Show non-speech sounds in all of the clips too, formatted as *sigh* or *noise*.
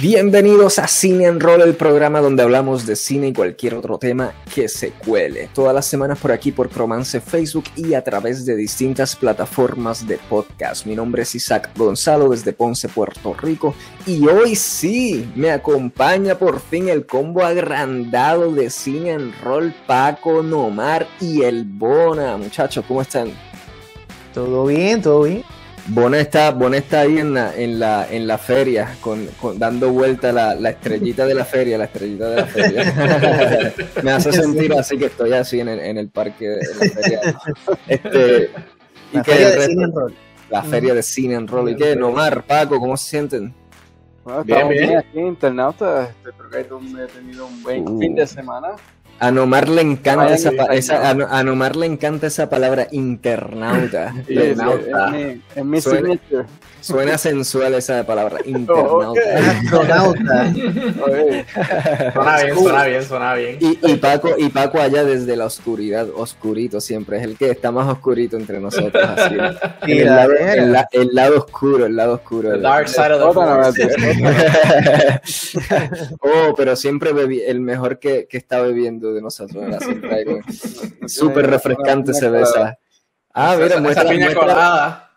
Bienvenidos a Cine en Roll, el programa donde hablamos de cine y cualquier otro tema que se cuele. Todas las semanas por aquí por Cromance Facebook y a través de distintas plataformas de podcast. Mi nombre es Isaac Gonzalo desde Ponce, Puerto Rico. Y hoy sí, me acompaña por fin el combo agrandado de Cine en Roll, Paco, Nomar y el Bona. Muchachos, ¿cómo están? Todo bien, todo bien. Bona está, está ahí en la, en la, en la feria, con, dando vuelta la, la, estrellita de la feria, la estrellita de la feria. *laughs* Me hace sentir así que estoy así en el, en el parque de la feria. Este, la feria de cine en rol. La feria de cine en rol. ¿Y qué? Nomar, Paco, ¿cómo se sienten? bien, bien. aquí internauta. Este, creo que he tenido un buen uh. fin de semana. A Nomar le encanta esa, esa a, Nomar le encanta esa palabra internauta. internauta. Es mi, signature. Suena sensual esa palabra, *laughs* internauta. Astronauta. suena bien, suena bien, suena bien. Y, Paco, y Paco allá desde la oscuridad, oscurito siempre, es el que está más oscurito entre nosotros. Así. *laughs* el, lado, el, lado, oscuro, el lado oscuro. The dark side of the *laughs* Oh, pero siempre bebí, el mejor que, que está bebiendo de nosotros. Súper refrescante se ve esa. Ah, mira, muestra, esa piña colada.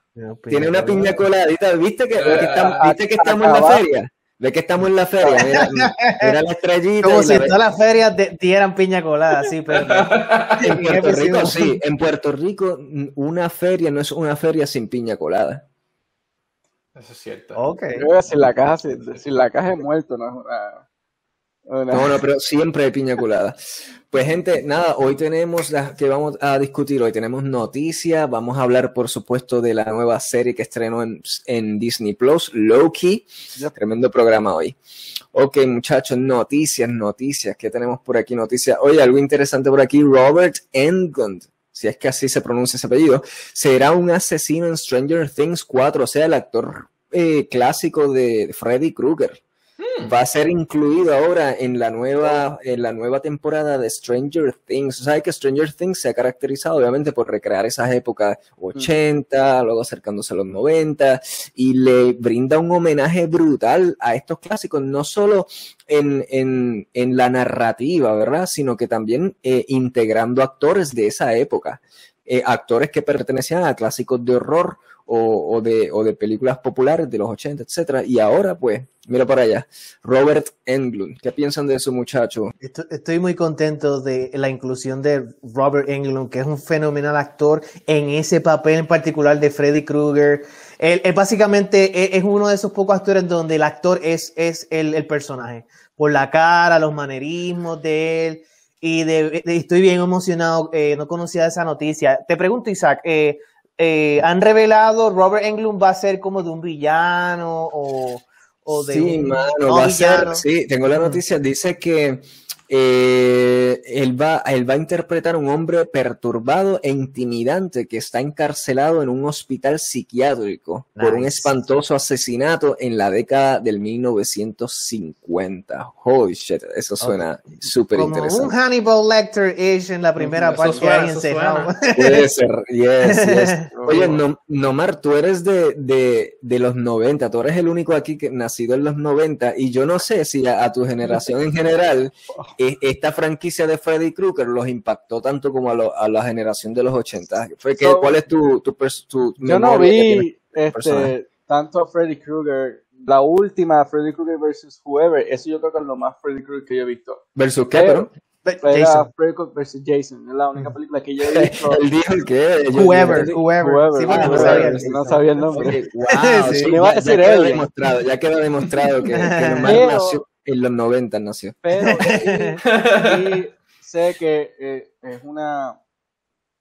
Tiene una piña coladita, ¿viste que, estamos, ¿viste que estamos en la feria? Ve que estamos en la feria, mira, *laughs* mira la estrellita. Como si todas las ferias dieran piña colada, sí, pero. *laughs* en Puerto Rico, sí. En Puerto Rico, una feria no es una feria sin piña colada. Eso es cierto. Okay. Yo la caja, si, si la caja es muerto, no es una. No, no, pero siempre hay piña colada. Pues gente, nada, hoy tenemos las que vamos a discutir, hoy tenemos noticias, vamos a hablar por supuesto de la nueva serie que estrenó en, Disney Plus, Loki, tremendo programa hoy. Ok muchachos, noticias, noticias, ¿qué tenemos por aquí? Noticias, oye, algo interesante por aquí, Robert Englund, si es que así se pronuncia ese apellido, será un asesino en Stranger Things 4, o sea, el actor eh, clásico de Freddy Krueger va a ser incluido ahora en la nueva, en la nueva temporada de Stranger Things. Sea, que Stranger Things se ha caracterizado obviamente por recrear esas épocas 80, luego acercándose a los 90, y le brinda un homenaje brutal a estos clásicos, no solo en, en, en la narrativa, ¿verdad? Sino que también eh, integrando actores de esa época. Eh, actores que pertenecían a clásicos de horror o, de, o de películas populares de los 80, etcétera. Y ahora, pues, mira para allá, Robert Englund. ¿Qué piensan de eso, muchacho? Estoy muy contento de la inclusión de Robert Englund, que es un fenomenal actor en ese papel en particular de Freddy Krueger. Él, básicamente es, uno de esos pocos actores donde el actor es, es el, personaje. Por la cara, los manerismos de él. Y estoy bien emocionado, eh, no conocía esa noticia. Te pregunto, Isaac, eh, eh, han revelado Robert Englund va a ser como de un villano o, o de sí, un mano, va a ser, sí, tengo la noticia, dice que eh, él, va, él va a interpretar a un hombre perturbado e intimidante que está encarcelado en un hospital psiquiátrico por un espantoso asesinato en la década del 1950. Holy shit, eso suena súper interesante. Como un Hannibal Lecter ish en la primera parte suena, *laughs* Puede ser, yes, yes. *laughs* Oye, no, Nomar, tú eres de, de, de, los 90, tú eres el único aquí que nacido en los 90 y yo no sé si a, a tu generación en general e, *laughs* esta franquicia de Freddy Krueger los impactó tanto como a, la generación de los 80. Fue que, ¿Cuál es tu, tu, tu Yo no vi este, tanto a Freddy Krueger. La última, Freddy Krueger versus Whoever, eso yo creo que es lo más Freddy Krueger que yo he visto. ¿Versus qué, pero? Era Freddy Krueger versus Jason, es la única mm. película que yo he visto. Él dijo que Whoever, whoever. Sí, no, sabía, no, sabía, el nombre. wow, *laughs* sí, ya, a decir ya, quedó demostrado, ya quedó demostrado que, que *laughs* nació en los 90 nació. Pero *laughs* y, sé que eh, es una,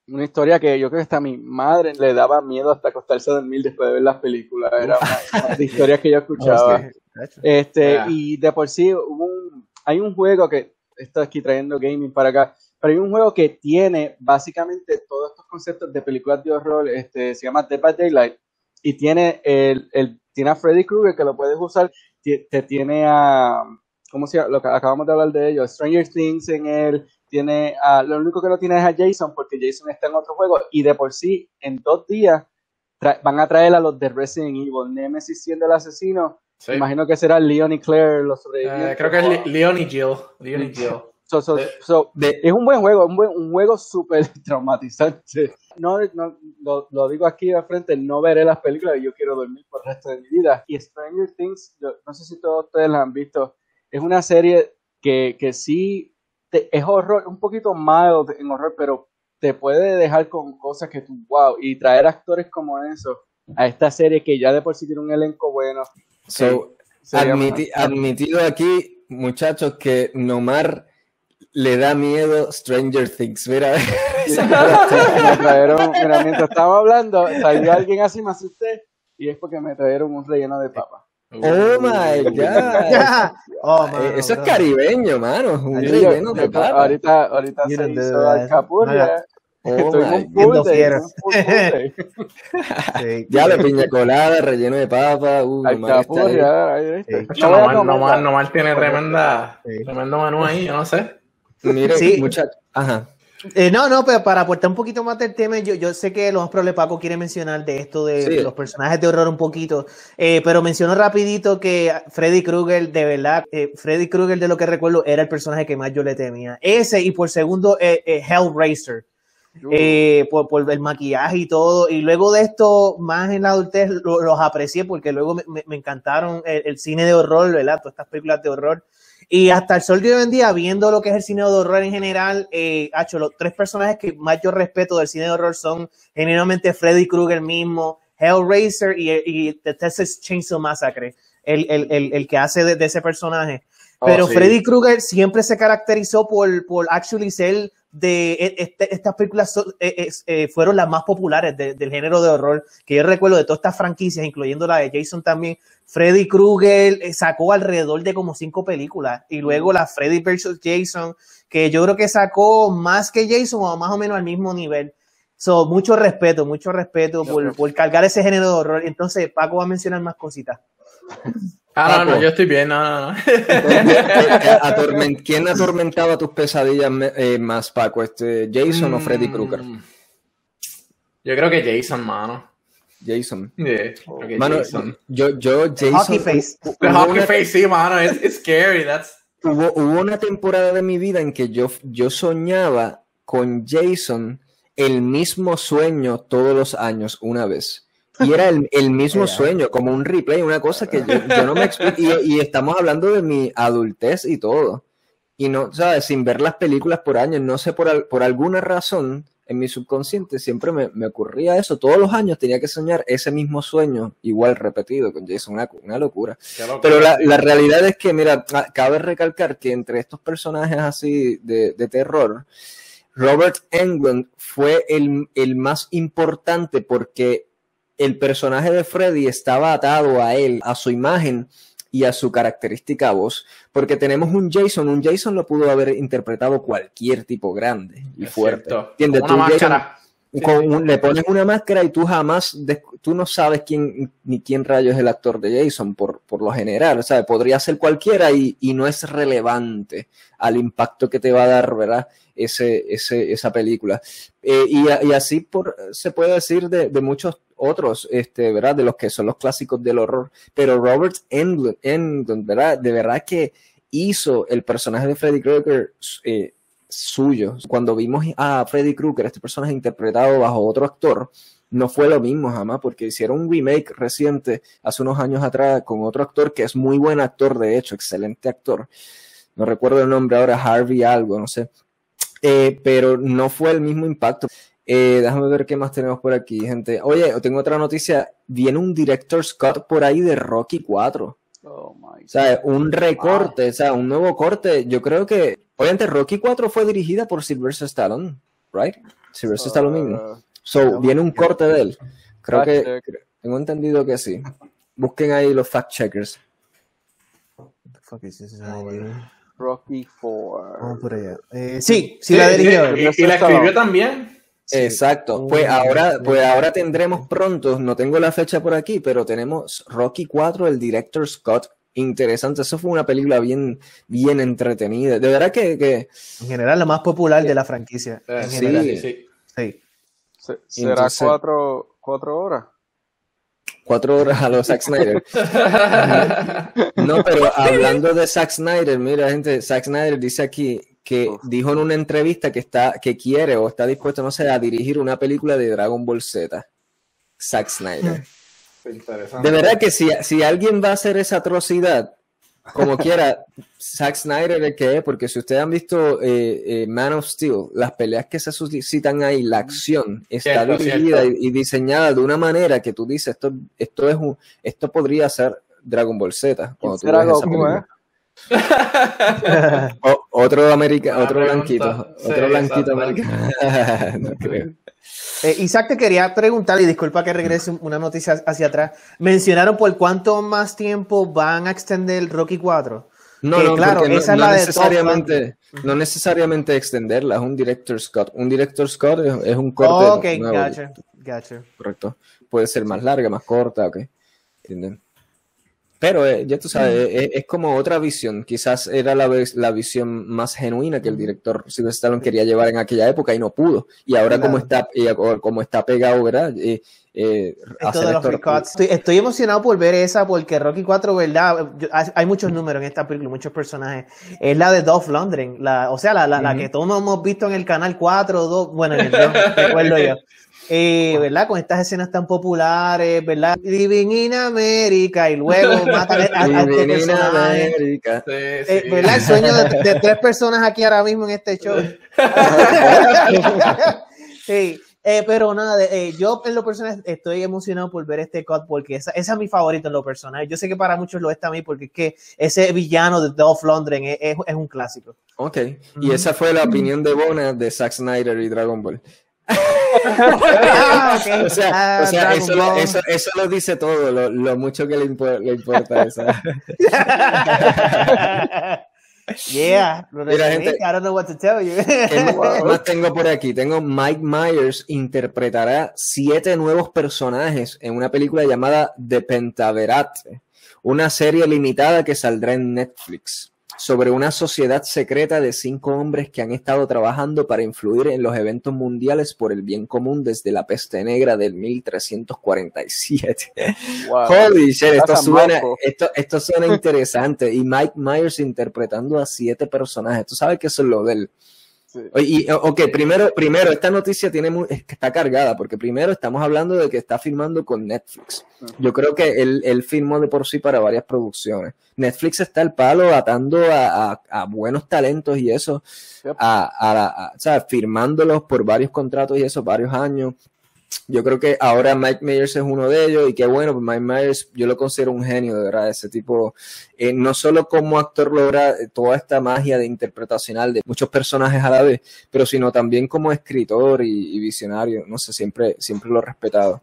una historia que yo creo que hasta a mi madre le daba miedo hasta acostarse a dormir después de ver las películas. Era una, de historias que yo escuchaba. *laughs* este, Y de por sí hubo un, hay un juego que está aquí trayendo gaming para acá, pero hay un juego que tiene básicamente todos estos conceptos de películas de horror, este, se llama Dead by Daylight, y tiene el, el tiene a Freddy Krueger que lo puedes usar te tiene a, ¿cómo se llama? Lo que acabamos de hablar de ellos, Stranger Things en él, tiene a, lo único que no tiene es a Jason, porque Jason está en otro juego, y de por sí, en dos días, van a traer a los de Resident Evil, Nemesis siendo el asesino, Imagino que será Leon y Claire los sobrevivientes. creo que es Leon y Jill. Leon y *laughs* Jill. Es un buen juego, un, buen, un juego súper *laughs* traumatizante. No, no lo, digo aquí de frente, no veré las películas y yo quiero dormir por el resto de mi vida. Y Stranger Things, no sé si todos ustedes la han visto, es una serie que, que sí es horror, un poquito mild en horror, pero te puede dejar con cosas que tú, wow, y traer actores como eso a esta serie que ya de por sí tiene un elenco bueno. admitido aquí, muchachos, que Nomar le da miedo Stranger Things. Mira, *laughs* *laughs* me trajeron, mira, mientras estaba hablando, salió alguien así, me asusté, y es porque me trajeron un relleno de papa. Oh my *laughs* god. oh, eh, Eso es caribeño, mano. Un relleno de papa. Ahorita, ahorita se hizo alcapurria. Oh ya la piña colada, relleno de papa. Uh, Alcapurria. No, no, no, tiene tremenda, tremendo menú ahí, yo no sé. Mire, sí. muchachos. Ajá. Eh, no, no, pero para aportar un poquito más del tema, yo, yo sé que lo más probable Paco quiere mencionar de esto de, los personajes de horror un poquito, eh, pero menciono rapidito que Freddy Krueger, de verdad, eh, Freddy Krueger de lo que recuerdo era el personaje que más yo le temía. Ese y por segundo, Hellraiser. por, por, el maquillaje y todo. Y luego de esto, más en la adultez, los aprecié porque luego me, me encantaron el, el, cine de horror, ¿verdad? Todas estas películas de horror. Y hasta el sol de hoy en día, viendo lo que es el cine de horror en general, eh, hecho, los tres personajes que más yo respeto del cine de horror son generalmente Freddy Krueger mismo, Hellraiser y, y The Texas Chainsaw Massacre, el, el, el, el que hace de, ese personaje. Oh, Pero Freddy Krueger siempre se caracterizó por, por actually ser de e, este, estas películas eh, eh, fueron las más populares del género de horror que yo recuerdo de todas estas franquicias, incluyendo la de Jason también. Freddy Krueger eh, sacó alrededor de como cinco películas y luego la Freddy vs. Jason, que yo creo que sacó más que Jason o más o menos al mismo nivel. So, mucho respeto, mucho respeto por, por cargar ese género de horror. Entonces, Paco va a mencionar más cositas. Ah, no, no, yo estoy bien, no, no, *laughs* ¿Quién atormentaba tus pesadillas eh, más, Paco? Este, ¿Jason o Freddy Krueger? Mm. Yo creo que Jason, mano. Jason. Yeah, mano, yo, yo, Jason. Hockey face. The hockey face, sí, mano, es scary. That's... Hubo, hubo, una temporada de mi vida en que yo, yo soñaba con Jason el mismo sueño todos los años, una vez. Y era el, el mismo sueño, como un replay, una cosa que yo, yo no me explico. Y, y, estamos hablando de mi adultez y todo. Y no, ¿sabes? Sin ver las películas por años, no sé, por, por alguna razón, en mi subconsciente siempre me, me, ocurría eso. Todos los años tenía que soñar ese mismo sueño, igual repetido con Jason, una, una locura. Pero la, la, realidad es que, mira, cabe recalcar que entre estos personajes así de, de terror, Robert Englund fue el, el más importante porque el personaje de Freddy estaba atado a él, a su imagen y a su característica voz, porque tenemos un Jason, un Jason lo pudo haber interpretado cualquier tipo grande y fuerte. ¿Entiendes? Una máscara. Le pones una máscara y tú jamás, tú no sabes quién ni quién rayo es el actor de Jason por, por lo general, o sea, podría ser cualquiera y, y, no es relevante al impacto que te va a dar, ¿verdad? Ese, ese, esa película. Eh, y, y, así por, se puede decir de, de muchos otros, este, ¿verdad? De los que son los clásicos del horror. Pero Robert Englund, ¿verdad? De verdad que hizo el personaje de Freddy Krueger eh, suyo. Cuando vimos a Freddy Krueger, este personaje interpretado bajo otro actor, no fue lo mismo jamás, porque hicieron un remake reciente hace unos años atrás con otro actor que es muy buen actor, de hecho, excelente actor. No recuerdo el nombre ahora, Harvey algo, no sé. Eh, pero no fue el mismo impacto. Eh, déjame ver qué más tenemos por aquí, gente. Oye, tengo otra noticia. Viene un director Scott por ahí de Rocky 4. Oh my o sea, un recorte, o sea, un nuevo corte. Yo creo que, obviamente, Rocky 4 fue dirigida por Sylvester Stallone, ¿right? Sylvester Stallone mismo. Uh, so, viene un corte de él. Creo que, tengo entendido que sí. Busquen ahí los fact checkers. Rocky 4. Vamos por allá. Eh, sí, sí, la dirigió. y la escribió también. Exacto. Pues ahora, pues ahora tendremos pronto, no tengo la fecha por aquí, pero tenemos Rocky 4, el director Scott. Interesante, eso fue una película bien, bien entretenida. De verdad que, que... En general, la más popular de la franquicia. Eh, sí, sí. sí. ¿Será cuatro, cuatro horas? cuatro horas a los Zack Snyder. *laughs* No, pero hablando de Zack Snyder, mira, gente, Zack Snyder dice aquí que dijo en una entrevista que está, que quiere o está dispuesto, no sé, a dirigir una película de Dragon Ball Z. Zack Snyder. De verdad que si, si alguien va a hacer esa atrocidad, como quiera, *laughs* Zack Snyder el que es, porque si ustedes han visto eh, eh, Man of Steel, las peleas que se suscitan ahí, la acción está dirigida y, diseñada de una manera que tú dices, esto, esto es un, esto podría ser Dragon Ball Z. *laughs* otro americano, otro blanquito, otro blanquito americano. *laughs* no creo. Eh, Isaac te quería preguntar, y disculpa que regrese una noticia hacia atrás. Mencionaron por cuánto más tiempo van a extender Rocky 4. No, no, claro, esa es la necesariamente, no necesariamente extenderla, es un director Scott. Un director Scott es, un corte. ok, gotcha, gotcha. Correcto. Puede ser más larga, más corta, ok. ¿Entienden? Pero eh, ya tú sabes, mm. es, como otra visión. Quizás era la, la visión más genuina que el director Sylvester Stallone quería llevar en aquella época y no pudo. Y ahora como está como está pegado, ¿verdad? Eh, eh, estoy, estoy, emocionado por ver esa porque Rocky 4, ¿verdad? hay muchos números en esta película, muchos personajes. Es la de Dolph Lundgren, la, o sea, la, la, que todos hemos visto en el canal 4, 2, bueno, en el 2, *laughs* recuerdo yo. Eh, ¿verdad? Con estas escenas tan populares, ¿verdad? Living in America y luego *laughs* matan a, a este personaje. Eh, ¿Verdad? El sueño de, tres personas aquí ahora mismo en este show. *laughs* sí. Eh, pero nada, eh, yo en lo personal estoy emocionado por ver este cut porque esa, esa, es mi favorito en lo personal. Yo sé que para muchos lo a mí porque es que ese villano de Dolph Lundgren es, es, un clásico. Ok, y esa fue la opinión de Bona de Zack Snyder y Dragon Ball. O sea, ah, eso, eso, lo dice todo, lo, lo mucho que le, le importa eso. *laughs* Yeah, Mira, gente, I don't know what to tell you. *laughs* más tengo por aquí? Tengo Mike Myers interpretará siete nuevos personajes en una película llamada The Pentaverat, una serie limitada que saldrá en Netflix sobre una sociedad secreta de cinco hombres que han estado trabajando para influir en los eventos mundiales por el bien común desde la peste negra del 1347. *laughs* Holy shit, esto suena, esto, esto suena interesante. Y Mike Myers interpretando a siete personajes. Tú sabes que eso es lo del y, ok, primero, primero, esta noticia tiene que está cargada, porque primero estamos hablando de que está filmando con Netflix. Yo creo que él, él filmó de por sí para varias producciones. Netflix está el palo atando a, a, buenos talentos y eso, a, a, o sea, firmándolos por varios contratos y eso, varios años yo creo que ahora Mike Myers es uno de ellos y qué bueno, pues Mike Myers yo lo considero un genio, de verdad, ese tipo, eh, no solo como actor logra eh, toda esta magia de interpretacional de muchos personajes a la vez, pero sino también como escritor y, visionario, no sé, siempre, siempre lo he respetado.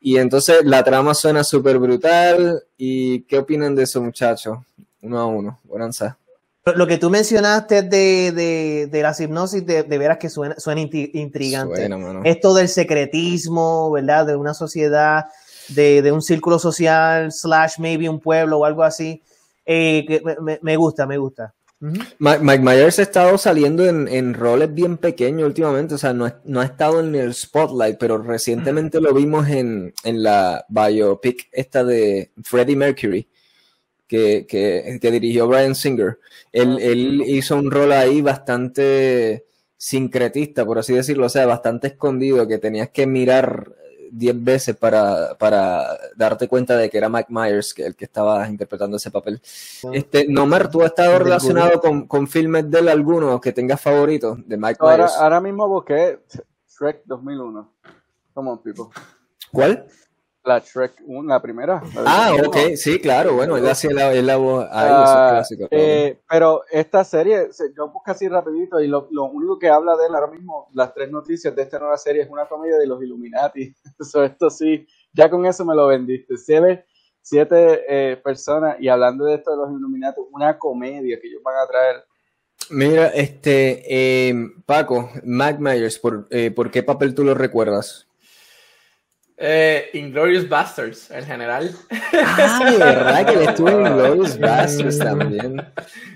Y entonces la trama suena súper brutal y ¿qué opinan de eso muchachos? Uno a uno, bonanza. Lo que tú mencionaste de, de, de la hipnosis, de, de, veras que suena, suena intrigante. Esto del secretismo, ¿verdad? De una sociedad, de, de, un círculo social, slash maybe un pueblo o algo así. Eh, que me, me, gusta, me gusta. Mike Myers ha estado saliendo en, en, roles bien pequeños últimamente, o sea, no, no, ha estado en el spotlight, pero recientemente lo vimos en, en la biopic esta de Freddie Mercury que, que, dirigió Brian Singer. Él, ah, él, hizo un rol ahí bastante sincretista, por así decirlo, o sea, bastante escondido, que tenías que mirar diez veces para, para, darte cuenta de que era Mike Myers que, el que estaba interpretando ese papel. Ah. Este, Nomar, ¿tú has estado relacionado con, con filmes de él alguno que tengas favoritos de Mike Myers? Ahora mismo busqué Shrek 2001. Come on, people. ¿Cuál? La Shrek 1, la primera. ah, ok, sí, claro, bueno, él hacía la, la voz ahí, ah, clásico, eh, pero esta serie, yo busco así rapidito y lo, lo, único que habla de él ahora mismo, las tres noticias de esta nueva serie es una comedia de los Illuminati. *laughs* Eso, esto sí, ya con eso me lo vendiste. Siete, siete eh, personas y hablando de esto de los Illuminati, una comedia que ellos van a traer. Mira, este, eh, Paco, Mac Myers, ¿por, eh, ¿por qué papel tú lo recuerdas? Eh, Inglorious Bastards, en general. Ah, verdad que le estuvo en Inglorious *laughs* Bastards también.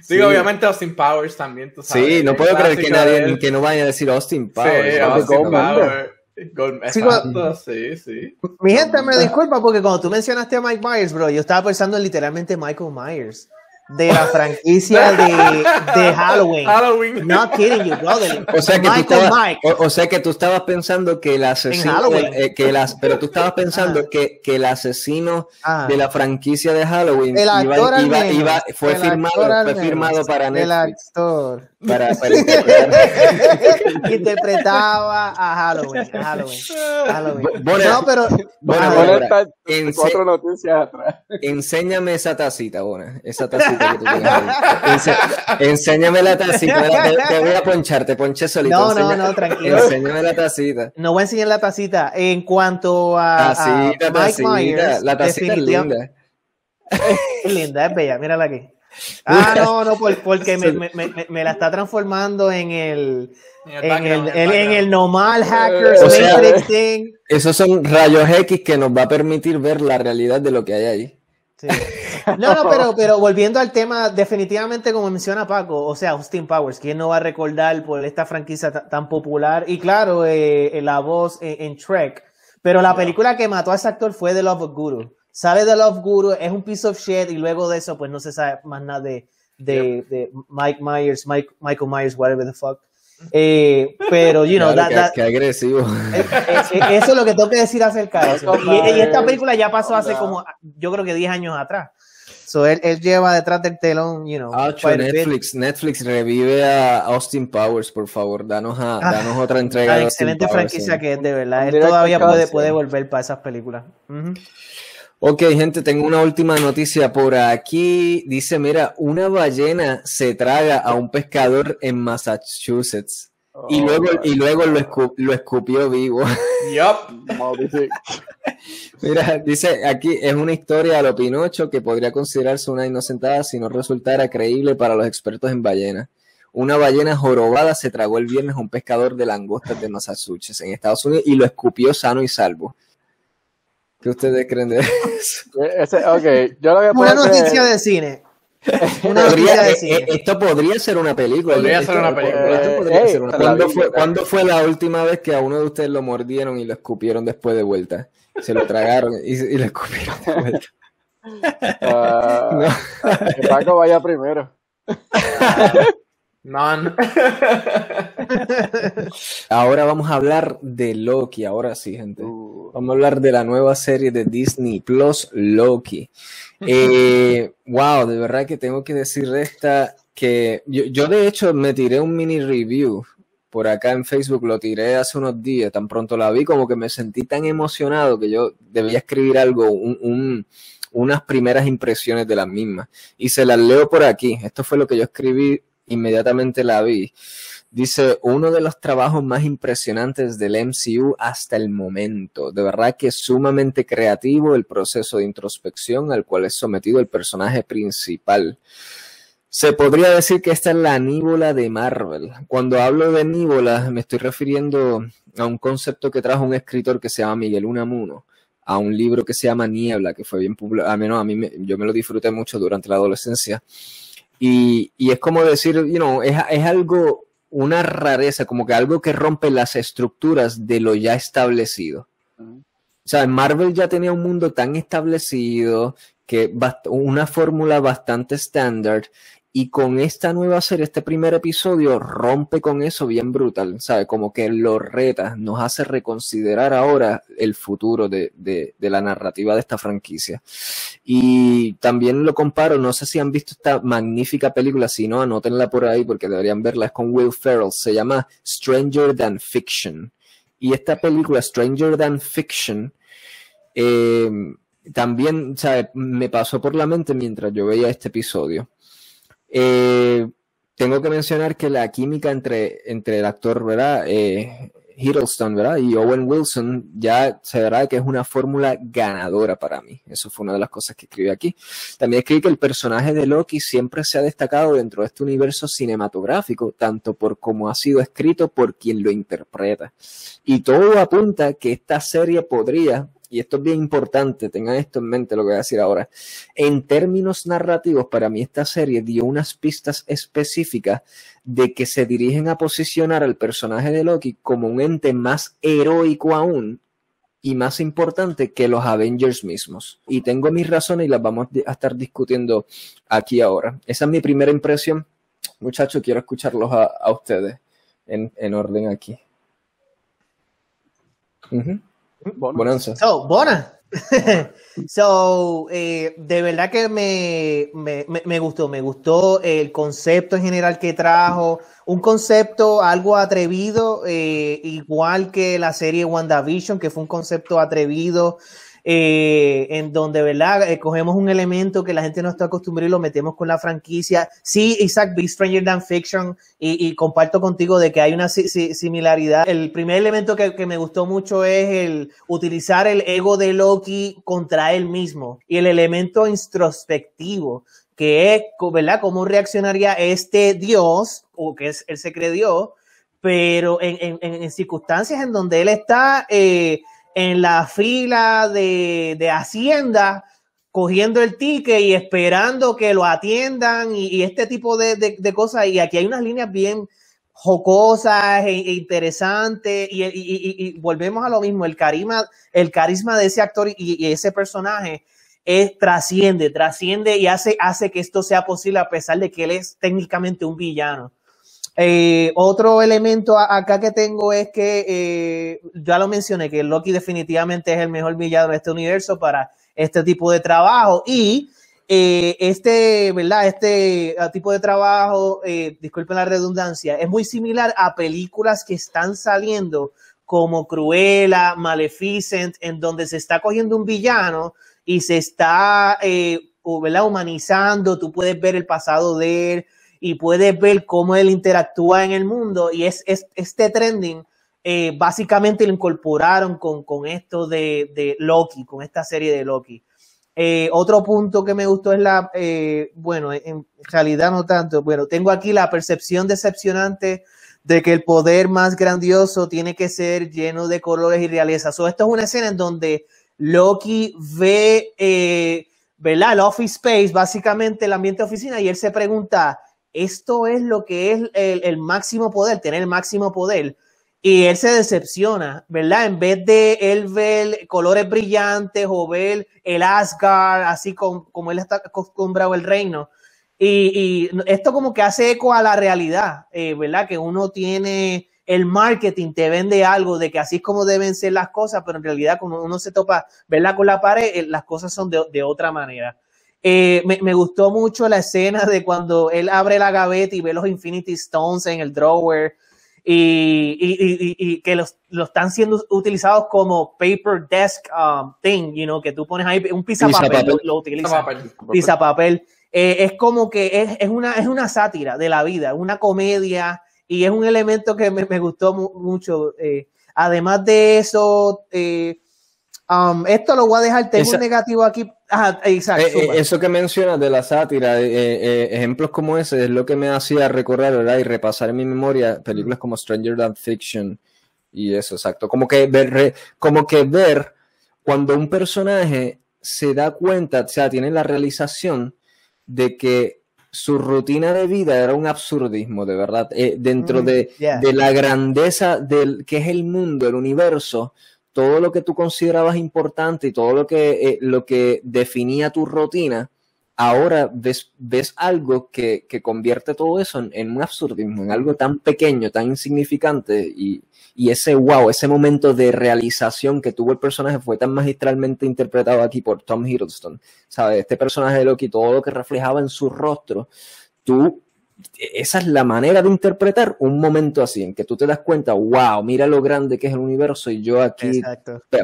Sí, obviamente Austin Powers también, tú sabes. Sí, no puedo creer que nadie, que no vaya a decir Austin Powers. Sí, Austin Powers. sí, sí. Mi gente me disculpa porque cuando tú mencionaste a Mike Myers, bro, yo estaba pensando en literalmente Michael Myers de la franquicia de, de Halloween. Halloween. Not kidding you, brother. O sea, que tú estabas, o, sea que tú estabas pensando que el asesino, eh, que las, pero tú estabas pensando ah. que, que, el asesino ah. de la franquicia de Halloween el iba, iba, iba, fue firmado, fue firmado para Netflix. El actor. Para, para interpretar. *laughs* Interpretaba a Halloween. A Halloween. Halloween. no, pero. Bueno, cuatro noticias atrás. Enséñame esa tacita, Bona. Esa tacita enséñame la tacita. Te, voy a ponchar, te ponché solito. No, no, no, tranquilo. Enséñame la tacita. No voy a enseñar la tacita. En cuanto a, Mike Myers, la tacita es linda. Es *laughs* linda, es bella. Mírala aquí. Ah, no, no, porque *laughs* me, me, me, me, la está transformando en el, en el, en el, normal hackers o sea, Esos son rayos X que nos va a permitir ver la realidad de lo que hay ahí. Sí. No, no, pero, pero volviendo al tema, definitivamente como menciona Paco, o sea, Austin Powers, ¿quién no va a recordar por esta franquicia tan popular? Y claro, eh, la voz en, Trek, pero la película que mató a ese actor fue The Love of Guru. Sale The Love Guru, es un piece of shit y luego de eso pues no se sabe más nada de, de, Mike Myers, Mike, Michael Myers, whatever the fuck. Eh, pero, you know, qué, agresivo. Eh, eso es lo que tengo que decir acerca de eso. Y, esta película ya pasó hace como, yo creo que 10 años atrás. So él, él, lleva detrás del telón, you know. Ah, Netflix, Netflix revive a Austin Powers, por favor, danos, a, ah, danos otra entrega. La excelente franquicia que es, de verdad. Él todavía puede, puede volver para esas películas. Ok, gente, tengo una última noticia por aquí. Dice, mira, una ballena se traga a un pescador en Massachusetts. y oh, luego, y luego lo, lo escupió vivo. Yup. *laughs* Mira, dice aquí, es una historia a lo Pinocho que podría considerarse una inocentada si no resultara creíble para los expertos en ballenas. Una ballena jorobada se tragó el viernes a un pescador de langostas de Massachusetts, en Estados Unidos, y lo escupió sano y salvo. ¿Qué ustedes creen de eso? *laughs* Ese, okay. Yo lo voy a Una noticia de *laughs* cine. Eh, esto podría ser una película. Podría ser una película. ¿Cuándo, fue, la última vez que a uno de ustedes lo mordieron y lo escupieron después de vuelta? Se lo tragaron y, lo escupieron de vuelta. Uh, Paco vaya primero. *laughs* No. ahora vamos a hablar de Loki, ahora sí, gente. Vamos a hablar de la nueva serie de Disney Plus, Loki. Eh, wow, de verdad que tengo que decir esta que yo, yo, de hecho me tiré un mini review por acá en Facebook, lo tiré hace unos días, tan pronto la vi como que me sentí tan emocionado que yo debía escribir algo, unas primeras impresiones de las mismas. Y se las leo por aquí. Esto fue lo que yo escribí, inmediatamente la vi. Dice, uno de los trabajos más impresionantes del MCU hasta el momento. De verdad que es sumamente creativo el proceso de introspección al cual es sometido el personaje principal. Se podría decir que esta es la níbola de Marvel. Cuando hablo de níbola, me estoy refiriendo a un concepto que trajo un escritor que se llama Miguel Unamuno, a un libro que se llama Niebla, que fue bien publicado. A menos a mí yo me lo disfruté mucho durante la adolescencia. Y, es como decir, you know, es, es algo una rareza, como que algo que rompe las estructuras de lo ya establecido. O sea, Marvel ya tenía un mundo tan establecido, que una fórmula bastante estándar, y con esta nueva serie, este primer episodio, rompe con eso bien brutal, ¿sabes? Como que lo reta, nos hace reconsiderar ahora el futuro de, de, la narrativa de esta franquicia. Y también lo comparo, no sé si han visto esta magnífica película, si no, anótenla por ahí porque deberían verla, es con Will Ferrell, se llama Stranger Than Fiction. Y esta película, Stranger Than Fiction, eh, también. Me pasó por la mente mientras yo veía este episodio eh, tengo que mencionar que la química entre, entre el actor, ¿verdad? Eh, Hiddleston, ¿verdad? Y Owen Wilson ya se verá que es una fórmula ganadora para mí. Eso fue una de las cosas que escribí aquí. También escribí que el personaje de Loki siempre se ha destacado dentro de este universo cinematográfico, tanto por cómo ha sido escrito por quien lo interpreta. Y todo apunta que esta serie podría, y esto es bien importante, tengan esto en mente lo que voy a decir ahora, en términos narrativos, para mí esta serie dio unas pistas específicas de que se dirigen a posicionar al personaje de Loki como un ente más heroico aún y más importante que los Avengers mismos. Y tengo mis razones y las vamos a estar discutiendo aquí ahora. Esa es mi primera impresión. Muchachos, quiero escucharlos a, ustedes en, orden aquí. Bueno, So, bona. *laughs* so, eh, de verdad que me, me, gustó, me gustó el concepto en general que trajo, un concepto algo atrevido, eh, igual que la serie WandaVision, que fue un concepto atrevido, eh, en donde, ¿verdad? Eh, cogemos un elemento que la gente no está acostumbrada y lo metemos con la franquicia. Sí, Isaac, Be Stranger Than Fiction, y, comparto contigo de que hay una similaridad. El primer elemento que, me gustó mucho es el utilizar el ego de Loki contra él mismo y el elemento introspectivo que es, ¿verdad? ¿Cómo reaccionaría este Dios, o que es, él se cree pero en, en circunstancias en donde él está eh, en la fila de, Hacienda cogiendo el ticket y esperando que lo atiendan y, este tipo de, cosas. Y aquí hay unas líneas bien jocosas e, e interesantes y, volvemos a lo mismo, el carisma, el carisma de ese actor y, ese personaje es, trasciende, trasciende y hace, hace que esto sea posible a pesar de que él es técnicamente un villano. Eh, otro elemento acá que tengo es que eh, ya lo mencioné, que Loki definitivamente es el mejor villano de este universo para este tipo de trabajo. Y eh, este, ¿verdad? Este tipo de trabajo, disculpen la redundancia, es muy similar a películas que están saliendo como Cruella, Maleficent, en donde se está cogiendo un villano y se está, ¿verdad? Humanizando, tú puedes ver el pasado de él, y puedes ver cómo él interactúa en el mundo y es, este trending eh, básicamente lo incorporaron con, esto de, Loki, con esta serie de Loki. Eh, otro punto que me gustó es la, eh, bueno, en realidad no tanto, pero tengo aquí la percepción decepcionante de que el poder más grandioso tiene que ser lleno de colores y realeza. esto es una escena en donde Loki ve, ¿verdad? El office space, básicamente el ambiente de oficina, y él se pregunta, esto es lo que es el, máximo poder, tener el máximo poder. Y él se decepciona, ¿verdad? En vez de él ver colores brillantes o ver el Asgard, así como, él está acostumbrado al reino. Y, esto como que hace eco a la realidad, eh, ¿verdad? Que uno tiene el marketing, te vende algo de que así es como deben ser las cosas, pero en realidad cuando uno se topa, ¿verdad? Con la pared, eh, las cosas son de otra manera. Eh, me, gustó mucho la escena de cuando él abre la gaveta y ve los Infinity Stones en el drawer y, que los, están siendo utilizados como paper desk um, thing, you know, que tú pones ahí un pizza papel, lo, utilizas. Pizza papel. Eh, es como que es, una, es una sátira de la vida, una comedia y es un elemento que me, gustó mucho. Eh, además de eso, um, esto lo voy a dejar, tengo un negativo aquí exacto. Eh, eh, eso que mencionas de la sátira, eh, ejemplos como ese es lo que me hacía recordar ¿verdad? y repasar en mi memoria películas como Stranger Than Fiction y eso, exacto. Como que ver, como que ver cuando un personaje se da cuenta, o sea, tiene la realización de que su rutina de vida era un absurdismo, de verdad. dentro mm, de, de, la grandeza del que es el mundo, el universo, todo lo que tú considerabas importante y todo lo que, eh, lo que definía tu rutina, ahora ves, ves algo que, convierte todo eso en, un absurdismo, en algo tan pequeño, tan insignificante y, ese wow, ese momento de realización que tuvo el personaje fue tan magistralmente interpretado aquí por Tom Hiddleston, ¿sabes? Este personaje de Loki, todo lo que reflejaba en su rostro, tú esa es la manera de interpretar un momento así, en que tú te das cuenta, wow, mira lo grande que es el universo y yo aquí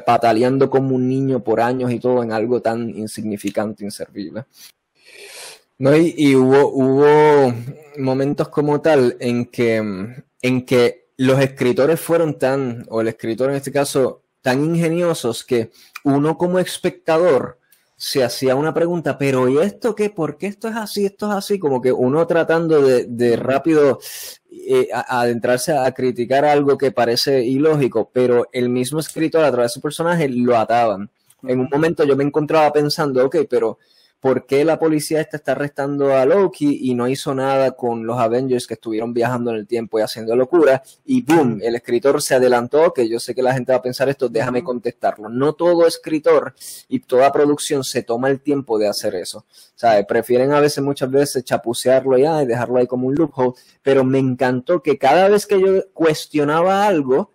pataleando como un niño por años y todo en algo tan insignificante, inservible. No, y, hubo, hubo momentos como tal en que, en que los escritores fueron tan, o el escritor en este caso, tan ingeniosos que uno como espectador se hacía una pregunta, pero ¿y esto qué? ¿Por qué esto es así? Esto es así, como que uno tratando de, rápido eh, adentrarse a criticar algo que parece ilógico, pero el mismo escritor a través de su personaje lo ataban. En un momento yo me encontraba pensando, ok, pero ¿por qué la policía esta está arrestando a Loki y no hizo nada con los Avengers que estuvieron viajando en el tiempo y haciendo locura? Y boom, el escritor se adelantó, que yo sé que la gente va a pensar esto, déjame contestarlo. No todo escritor y toda producción se toma el tiempo de hacer eso. O sea, prefieren a veces, muchas veces, chapucearlo ya y dejarlo ahí como un loophole, pero me encantó que cada vez que yo cuestionaba algo,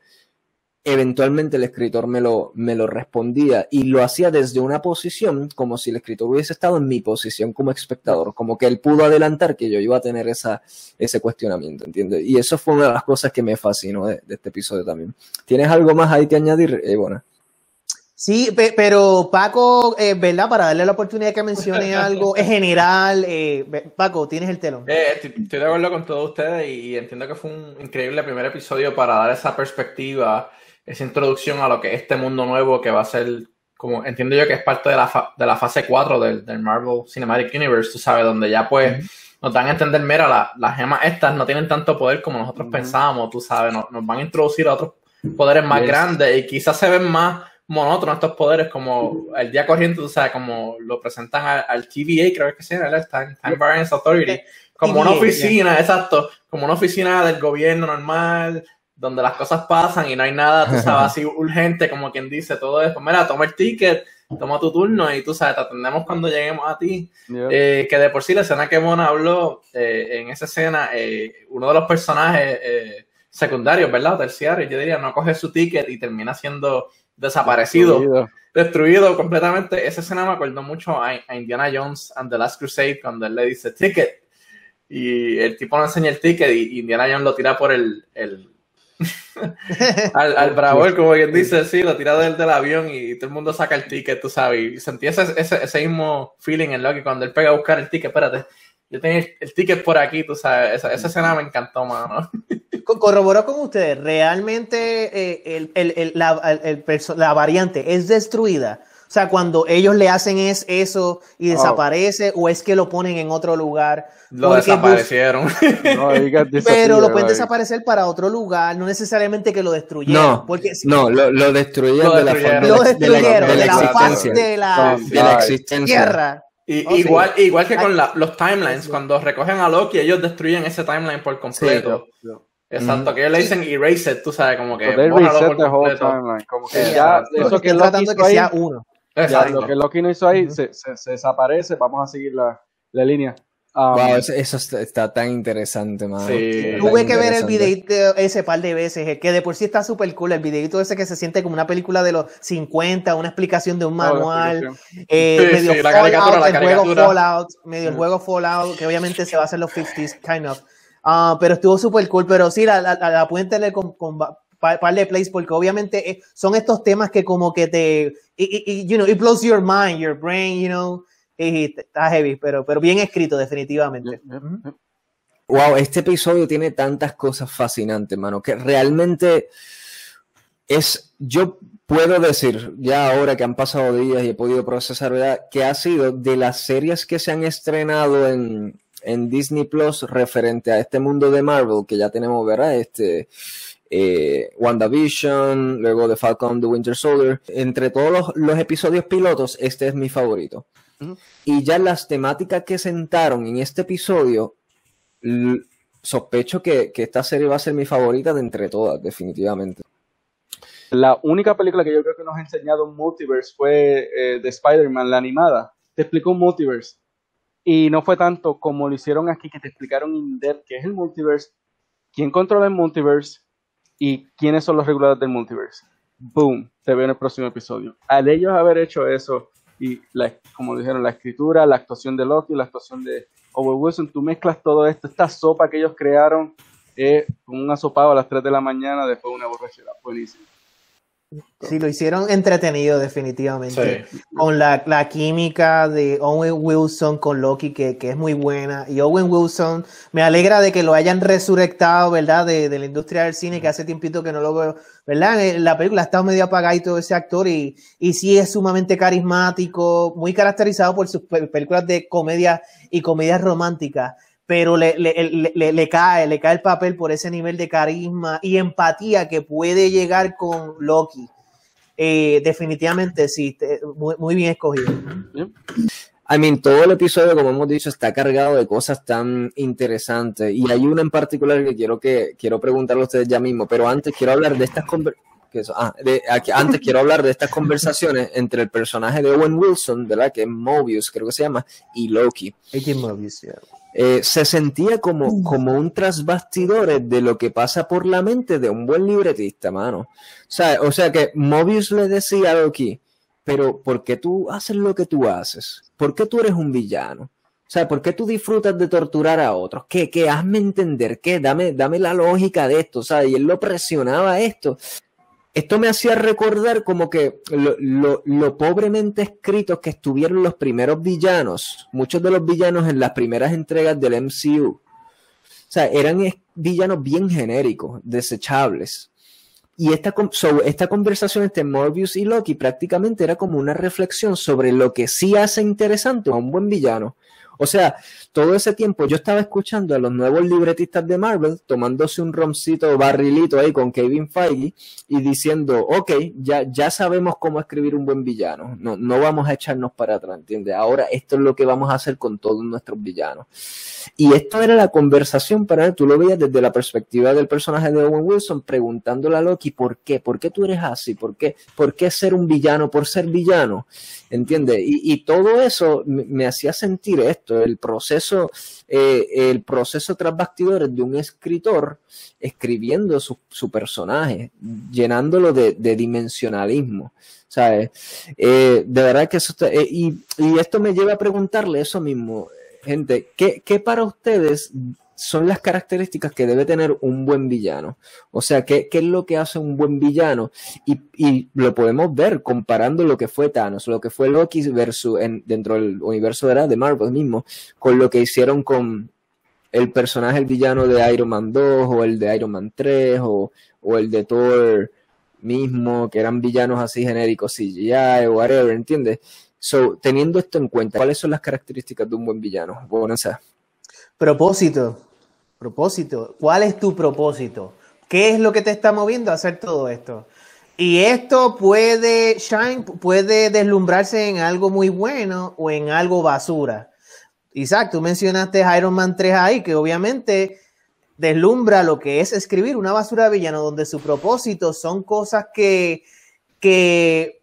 eventualmente el escritor me lo, me lo respondía y lo hacía desde una posición como si el escritor hubiese estado en mi posición como espectador, como que él pudo adelantar que yo iba a tener esa, ese cuestionamiento, ¿entiendes? Y eso fue una de las cosas que me fascinó de, este episodio también. ¿Tienes algo más ahí que añadir, eh, bueno? Sí, pero Paco, eh, ¿verdad? Para darle la oportunidad que mencione *laughs* algo en general, eh, Paco, tienes el telón. estoy, de acuerdo con todos ustedes y entiendo que fue un increíble primer episodio para dar esa perspectiva esa introducción a lo que es este mundo nuevo que va a ser, como entiendo yo que es parte de la, de la fase 4 del, del, Marvel Cinematic Universe, tú sabes, donde ya pues nos dan a entender, mira, las gemas estas no tienen tanto poder como nosotros pensábamos, tú sabes, nos, nos, van a introducir a otros poderes más grandes y quizás se ven más monótonos estos poderes como el día corriente, tú sabes, como lo presentan al, TVA, creo que se llama, Time, Time Variance Authority, como una oficina, exacto, como una oficina del gobierno normal, donde las cosas pasan y no hay nada, tú sabes, así *laughs* urgente, como quien dice, todo eso. Mira, toma el ticket, toma tu turno y tú sabes, te atendemos cuando lleguemos a ti. Eh, que de por sí la escena que Mona habló, eh, en esa escena, eh, uno de los personajes secundarios, ¿verdad? Terciarios, yo diría, no coge su ticket y termina siendo desaparecido, destruido, completamente. Esa escena me acuerdo mucho a, Indiana Jones and the Last Crusade, cuando él le dice ticket. Y el tipo no enseña el ticket y Indiana Jones lo tira por el *laughs* al, al bravo, como quien dice, sí, lo tira del, del avión y todo el mundo saca el ticket, tú sabes. Y sentí ese, ese, mismo feeling en Loki cuando él pega a buscar el ticket. Espérate, yo tenía el, ticket por aquí, tú sabes. Esa, esa escena me encantó, mano. *laughs* Corroboró con ustedes, realmente eh, el, el, la, la variante es destruida. O sea, cuando ellos le hacen es eso y oh. desaparece, o es que lo ponen en otro lugar. Lo desaparecieron. *laughs* pero lo pueden desaparecer para otro lugar, no necesariamente que lo destruyeron. No, porque, no lo, lo, destruyeron de la, lo destruyeron de la, de la faz de la, de la existencia. Tierra. Y, oh, igual, igual que con la, los timelines, cuando recogen a Loki, ellos destruyen ese timeline por completo. Exacto, que ellos le dicen erase it, tú sabes, como que. Bórralo por completo. Como que ya, eso que Loki tratando que sea uno lo que Loki no hizo ahí se, se, desaparece. Vamos a seguir la, la línea. Um, wow, eso, está, tan interesante, man. Tuve que ver el videito ese par de veces, que de por sí está súper cool. El videito ese que se siente como una película de los 50, una explicación de un manual. eh, medio Fallout, el juego Fallout, medio el juego Fallout, que obviamente se va a hacer los 50s, kind of. Uh, pero estuvo súper cool. Pero sí, la, la, la pueden tener con, con par de plays porque obviamente eh, son estos temas que como que te, you know, it blows your mind, your brain, you know, está heavy, pero, pero bien escrito definitivamente. Wow, este episodio tiene tantas cosas fascinantes, mano, que realmente es, yo puedo decir, ya ahora que han pasado días y he podido procesar, ¿verdad? Que ha sido de las series que se han estrenado en, en Disney Plus referente a este mundo de Marvel, que ya tenemos, ¿verdad? Este, eh, WandaVision, luego de Falcon The Winter Soldier. Entre todos los, episodios pilotos, este es mi favorito. Y ya las temáticas que sentaron en este episodio, sospecho que, esta serie va a ser mi favorita de entre todas, definitivamente. La única película que yo creo que nos ha enseñado un multiverse fue eh, de Spider-Man, la animada. Te explicó un multiverse. Y no fue tanto como lo hicieron aquí, que te explicaron in depth qué es el multiverse, quién controla el multiverse, y quiénes son los reguladores del multiverse. Boom, te veo en el próximo episodio. Al ellos haber hecho eso y, la, como dijeron, la escritura, la actuación de Loki, la actuación de Owen Wilson, tú mezclas todo esto, esta sopa que ellos crearon, eh, con un asopado a las 3 de la mañana después de una borrachera. Buenísimo. Sí, lo hicieron entretenido definitivamente. Con la, la, química de Owen Wilson con Loki, que, que, es muy buena. Y Owen Wilson, me alegra de que lo hayan resurrectado, ¿verdad? De, de la industria del cine, que hace tiempito que no lo veo, ¿verdad? Eh, la película ha estado medio apagadito ese actor y, y sí es sumamente carismático, muy caracterizado por sus películas de comedia y comedias románticas pero le, le, le, le, cae, le cae el papel por ese nivel de carisma y empatía que puede llegar con Loki. Eh, definitivamente sí, muy, muy, bien escogido. I mean, todo el episodio, como hemos dicho, está cargado de cosas tan interesantes y hay una en particular que quiero que quiero preguntarle a ustedes ya mismo, pero antes quiero hablar de estas ah, de, antes quiero hablar de estas conversaciones entre el personaje de Owen Wilson, ¿verdad? Que es Mobius, creo que se llama, y Loki. Mobius, eh, se sentía como, mm. como un trasbastidores de lo que pasa por la mente de un buen libretista, mano. O sea, o sea que Mobius le decía a Loki, pero ¿por qué tú haces lo que tú haces? ¿Por qué tú eres un villano? O sea, ¿por qué tú disfrutas de torturar a otros? ¿Qué? ¿Qué? Hazme entender, ¿qué? Dame, dame la lógica de esto, sea, y él lo presionaba esto esto me hacía recordar como que lo, pobremente escritos que estuvieron los primeros villanos, muchos de los villanos en las primeras entregas del MCU. O sea, eran villanos bien genéricos, desechables. Y esta, esta conversación entre Morbius y Loki prácticamente era como una reflexión sobre lo que sí hace interesante a un buen villano. O sea, todo ese tiempo yo estaba escuchando a los nuevos libretistas de Marvel tomándose un romcito barrilito ahí con Kevin Feige y diciendo, ok, ya, ya sabemos cómo escribir un buen villano, no, no vamos a echarnos para atrás, ¿entiendes? Ahora esto es lo que vamos a hacer con todos nuestros villanos. Y esto era la conversación para él, tú lo veías desde la perspectiva del personaje de Owen Wilson preguntándole a Loki, ¿por qué? ¿Por qué tú eres así? ¿Por qué, ¿Por qué ser un villano por ser villano? ¿Entiendes? Y, todo eso me, me hacía sentir esto, el proceso eh, el proceso tras bastidores de un escritor escribiendo su, personaje, llenándolo de, dimensionalismo. ¿sabes? Eh, de verdad que eso eh, y, esto me lleva a preguntarle eso mismo, gente, ¿qué, qué para ustedes son las características que debe tener un buen villano. O sea, ¿qué, qué es lo que hace un buen villano? Y, y, lo podemos ver comparando lo que fue Thanos, lo que fue Loki versus en, dentro del universo de Marvel mismo, con lo que hicieron con el personaje, el villano de Iron Man 2 o el de Iron Man 3 o, o el de Thor mismo, que eran villanos así genéricos, CGI o whatever, ¿entiendes? So, teniendo esto en cuenta, ¿cuáles son las características de un buen villano? Bueno, Propósito. Propósito. ¿Cuál es tu propósito? ¿Qué es lo que te está moviendo a hacer todo esto? Y esto puede, Shine, puede deslumbrarse en algo muy bueno o en algo basura. Isaac, tú mencionaste Iron Man 3 ahí, que obviamente deslumbra lo que es escribir una basura de villano, donde su propósito son cosas que, que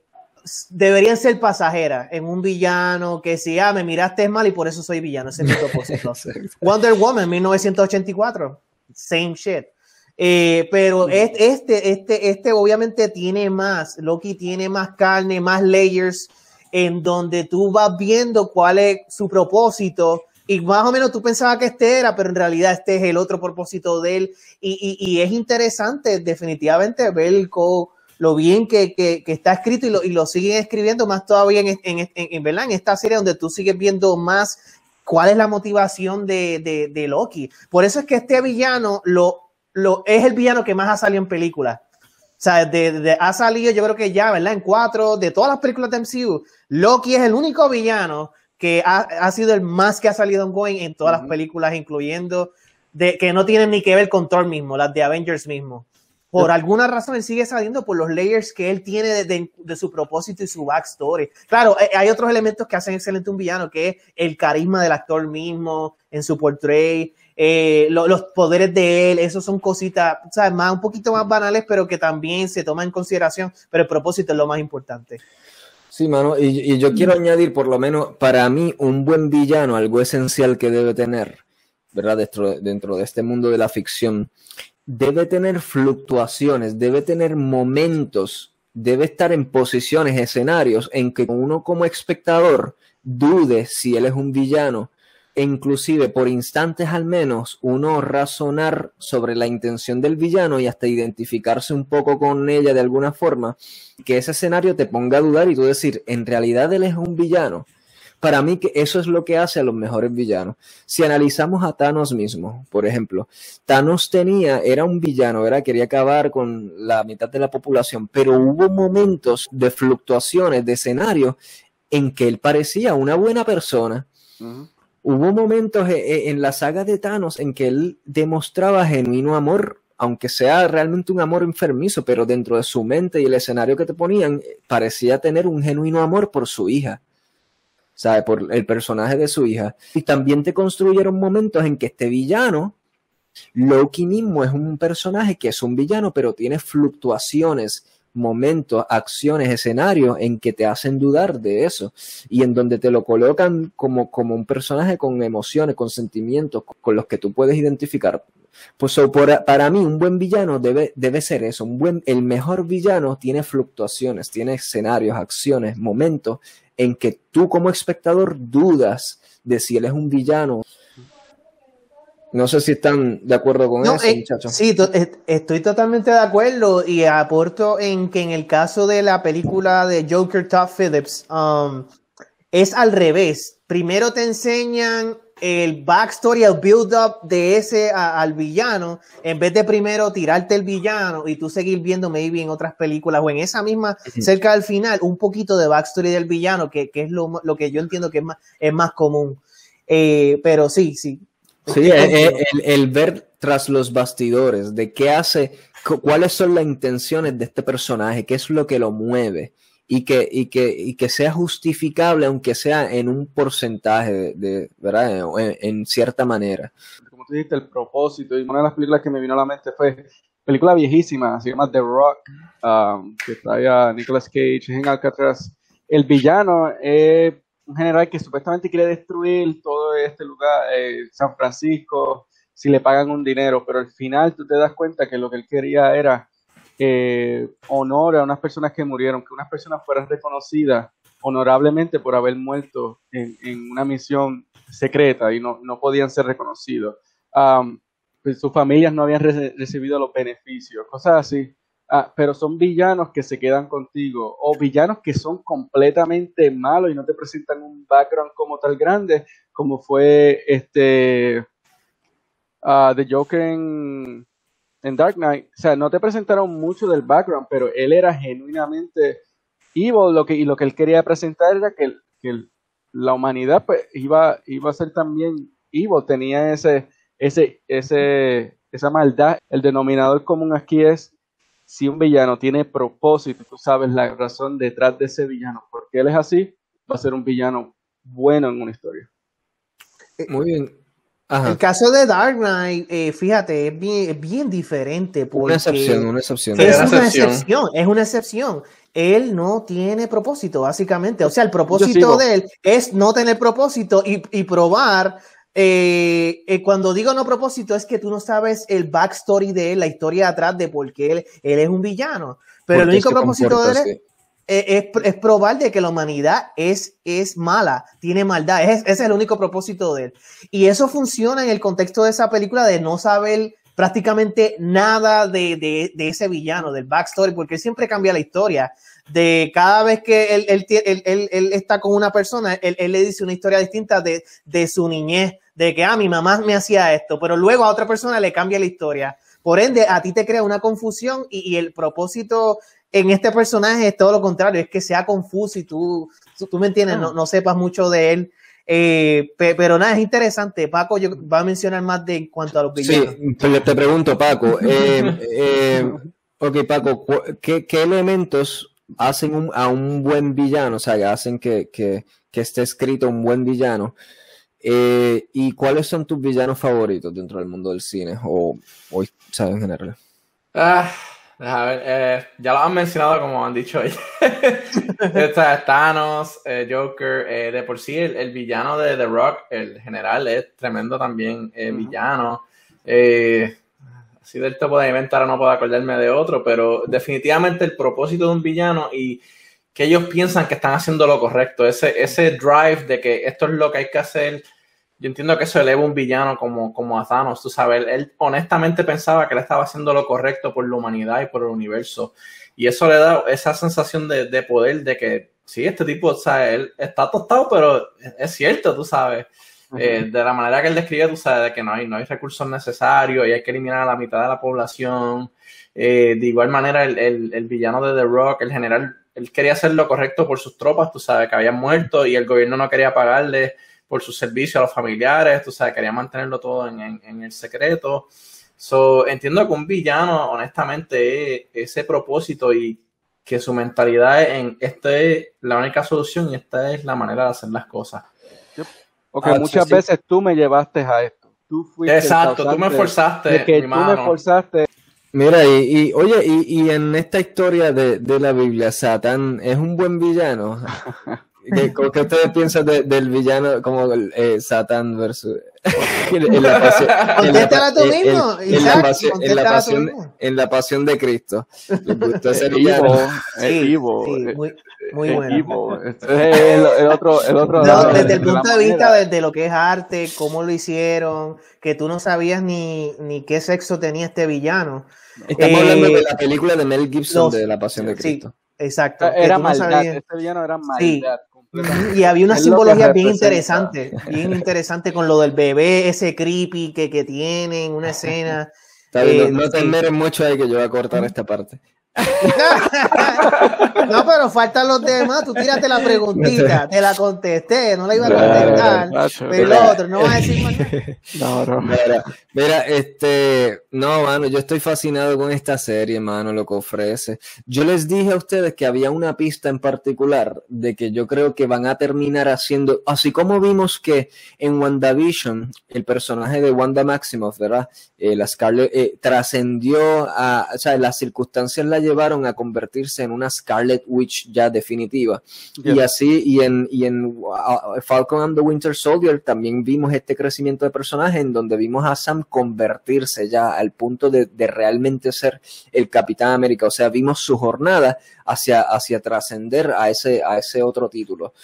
deberían ser pasajeras en un villano que si, ah, me miraste mal y por eso soy villano. Ese es mi propósito. *laughs* Wonder Woman, 1984. Same shit. Eh, pero este, este, este obviamente tiene más. Loki tiene más carne, más layers, en donde tú vas viendo cuál es su propósito. Y más o menos tú pensabas que este era, pero en realidad este es el otro propósito de él. Y, y, y es interesante, definitivamente, ver cómo lo bien que, que, está escrito y lo, y lo, siguen escribiendo más todavía en, en, en, ¿verdad? en esta serie donde tú sigues viendo más cuál es la motivación de, de, de Loki. Por eso es que este villano lo, lo, es el villano que más ha salido en películas. O sea, de, ha salido yo creo que ya, ¿verdad? En cuatro, de todas las películas de MCU, Loki es el único villano que ha, ha sido el más que ha salido en Going en todas las películas, incluyendo de, que no tienen ni que ver con Thor mismo, las de Avengers mismo por alguna razón él sigue saliendo por los layers que él tiene de, su propósito y su backstory. Claro, eh, hay otros elementos que hacen excelente un villano, que es el carisma del actor mismo en su portrait, eh, los poderes de él, esos son cositas, ¿sabes? Más, un poquito más banales, pero que también se toman en consideración, pero el propósito es lo más importante. Sí, mano, y, yo quiero añadir, por lo menos para mí, un buen villano, algo esencial que debe tener, ¿verdad? Dentro, dentro de este mundo de la ficción, debe tener fluctuaciones, debe tener momentos, debe estar en posiciones, escenarios en que uno como espectador dude si él es un villano. E inclusive por instantes al menos uno razonar sobre la intención del villano y hasta identificarse un poco con ella de alguna forma, que ese escenario te ponga a dudar y tú decir, en realidad él es un villano para mí que eso es lo que hace a los mejores villanos. Si analizamos a Thanos mismo, por ejemplo, Thanos tenía, era un villano, era, quería acabar con la mitad de la población, pero hubo momentos de fluctuaciones de escenario en que él parecía una buena persona. hubo momentos eh, eh, en la saga de Thanos en que él demostraba genuino amor, aunque sea realmente un amor enfermizo, pero dentro de su mente y el escenario que te ponían, eh, parecía tener un genuino amor por su hija. ¿Sabe? Por el personaje de su hija. Y también te construyeron momentos en que este villano, Loki mismo, es un personaje que es un villano, pero tiene fluctuaciones momentos, acciones, escenarios en que te hacen dudar de eso y en donde te lo colocan como, como un personaje con emociones, con sentimientos, con los que tú puedes identificar. Pues para mí un buen villano debe, debe ser eso, un buen, el mejor villano tiene fluctuaciones, tiene escenarios, acciones, momentos en que tú como espectador dudas de si él es un villano no sé si están de acuerdo con eso, eh, muchachos. Sí, estoy totalmente de acuerdo y aporto en que en el caso de la película de Joker Todd Phillips, um, es al revés. Primero te enseñan el backstory, el build-up de ese al villano, en vez de primero tirarte el villano y tú seguir viendo maybe en otras películas o en esa misma, cerca del final, un poquito de backstory del villano, que, es lo, que yo entiendo que es más, es más común. Eh, pero sí, sí, Sí, el, ver tras los bastidores de qué hace, cuáles son las intenciones de este personaje, qué es lo que lo mueve y que, y que, y que sea justificable, aunque sea en un porcentaje, de, ¿verdad? En, cierta manera. Como tú dijiste, el propósito, y una de las películas que me vino a la mente fue película viejísima, se llama The Rock, um, que traía Nicolas Cage en Alcatraz. El villano es un general que supuestamente quiere destruir todo este lugar, eh, San Francisco, si le pagan un dinero, pero al final tú te das cuenta que lo que él quería era eh, honor a unas personas que murieron, que unas personas fueran reconocidas honorablemente por haber muerto en, una misión secreta y no, podían ser reconocidos. pues sus familias no habían recibido los beneficios, cosas así. Ah, pero son villanos que se quedan contigo o villanos que son completamente malos y no te presentan un background como tal grande como fue este uh, The Joker en, Dark Knight. O sea, no te presentaron mucho del background, pero él era genuinamente evil lo que, y lo que él quería presentar era que, que la humanidad pues, iba, iba a ser también evil, tenía ese, ese, ese, esa maldad. El denominador común aquí es si un villano tiene propósito, tú sabes la razón detrás de ese villano, porque él es así, va a ser un villano bueno en una historia. Muy bien. El caso de Dark Knight, eh, fíjate, es bien, bien diferente. una excepción, una excepción. Es una excepción. es una excepción. Él no tiene propósito, básicamente. O sea, el propósito de él es no tener propósito y, y probar eh, eh, cuando digo no propósito es que tú no sabes el backstory de él, la historia atrás de por qué él, es un villano. Pero el único propósito de él es, es, probar de que la humanidad es, es mala, tiene maldad. ese es el único propósito de él. Y eso funciona en el contexto de esa película de no saber prácticamente nada de, de, de ese villano, del backstory, porque siempre cambia la historia de cada vez que él, él, él, él está con una persona, él, le dice una historia distinta de, de, su niñez, de que, ah, mi mamá me hacía esto, pero luego a otra persona le cambia la historia. Por ende, a ti te crea una confusión y, el propósito en este personaje es todo lo contrario, es que sea confuso y tú, tú, me entiendes, no, no, sepas mucho de él. Eh, pero nada, es interesante. Paco yo, va a mencionar más de en cuanto a los villanos. Sí, te, pregunto, Paco. *laughs* Eh, eh, ok, Paco, ¿qué, ¿qué, elementos hacen a un buen villano, o sea, hacen que, que, que esté escrito un buen villano. Eh, ¿Y cuáles son tus villanos favoritos dentro del mundo del cine o, o ¿sabes? en general? Ah, a ver, eh, ya lo han mencionado como han dicho ellos. *laughs* Thanos, eh, Joker, de por sí el, villano de The Rock, el general, es tremendo también villano. Eh, así del topo de ahora no puedo acordarme de otro, pero definitivamente el propósito de un villano y que ellos piensan que están haciendo lo correcto, ese, ese drive de que esto es lo que hay que hacer, yo entiendo que eso eleva un villano como, como a Thanos, tú sabes, él, honestamente pensaba que él estaba haciendo lo correcto por la humanidad y por el universo, y eso le da esa sensación de, de poder de que, sí, este tipo, o sea, él está tostado, pero es cierto, tú sabes. Eh, de la manera que él describe, tú sabes que no hay, no hay recursos necesarios y hay que eliminar a la mitad de la población. Eh, de igual manera, el, el, villano de The Rock, el general, él quería hacer lo correcto por sus tropas, tú sabes, que habían muerto y el gobierno no quería pagarle por su servicio a los familiares, tú sabes, quería mantenerlo todo en, el secreto. So, entiendo que un villano, honestamente, ese propósito y que su mentalidad es en esta es la única solución y esta es la manera de hacer las cosas. Porque ah, muchas veces tú me llevaste a esto. Tú fuiste Exacto, tú me forzaste. que tú me forzaste. Mira, y, oye, y, en esta historia de, de, la Biblia, Satán es un buen villano. *laughs* ¿Qué, ¿Qué, ustedes piensan del villano como eh, Satán versus en la pasión, mismo, en, la pasión, en, la pasión, en la pasión de Cristo. ¿Les gustó ese villano? Sí, vivo, sí, muy, muy bueno. *laughs* el, el, otro, el otro *laughs* no, desde el punto de, vista de, lo que es arte, cómo lo hicieron, que tú no sabías ni, ni qué sexo tenía este villano. Estamos hablando de eh, la película de Mel Gibson de La Pasión de Cristo. Sí, exacto. Era maldad, este villano era maldad. Y había una simbología bien interesante, bien interesante con lo del bebé, ese creepy que, que tienen, una *laughs* escena. Eh, no, te mucho ahí que yo voy a cortar esta parte. *laughs* no, pero faltan los demás. Tú tírate la preguntita, te la contesté, no la iba a contestar. pero el otro, no va a decir más. *laughs* No, no. Mira, este, no, mano, yo estoy fascinado con esta serie, mano, lo que ofrece. Yo les dije a ustedes que había una pista en particular de que yo creo que van a terminar haciendo, así como vimos que en WandaVision, el personaje de Wanda Maximoff, ¿verdad? Eh, la Scarlet, eh, trascendió a, o sea, las circunstancias la llevaron a convertirse en una Scarlet Witch ya definitiva. Y así, y en, y en uh, Falcon and the Winter Soldier también vimos este crecimiento de personaje en donde vimos a Sam convertirse ya al punto de, realmente ser el Capitán América. O sea, vimos su jornada hacia, hacia trascender a ese, a ese otro título.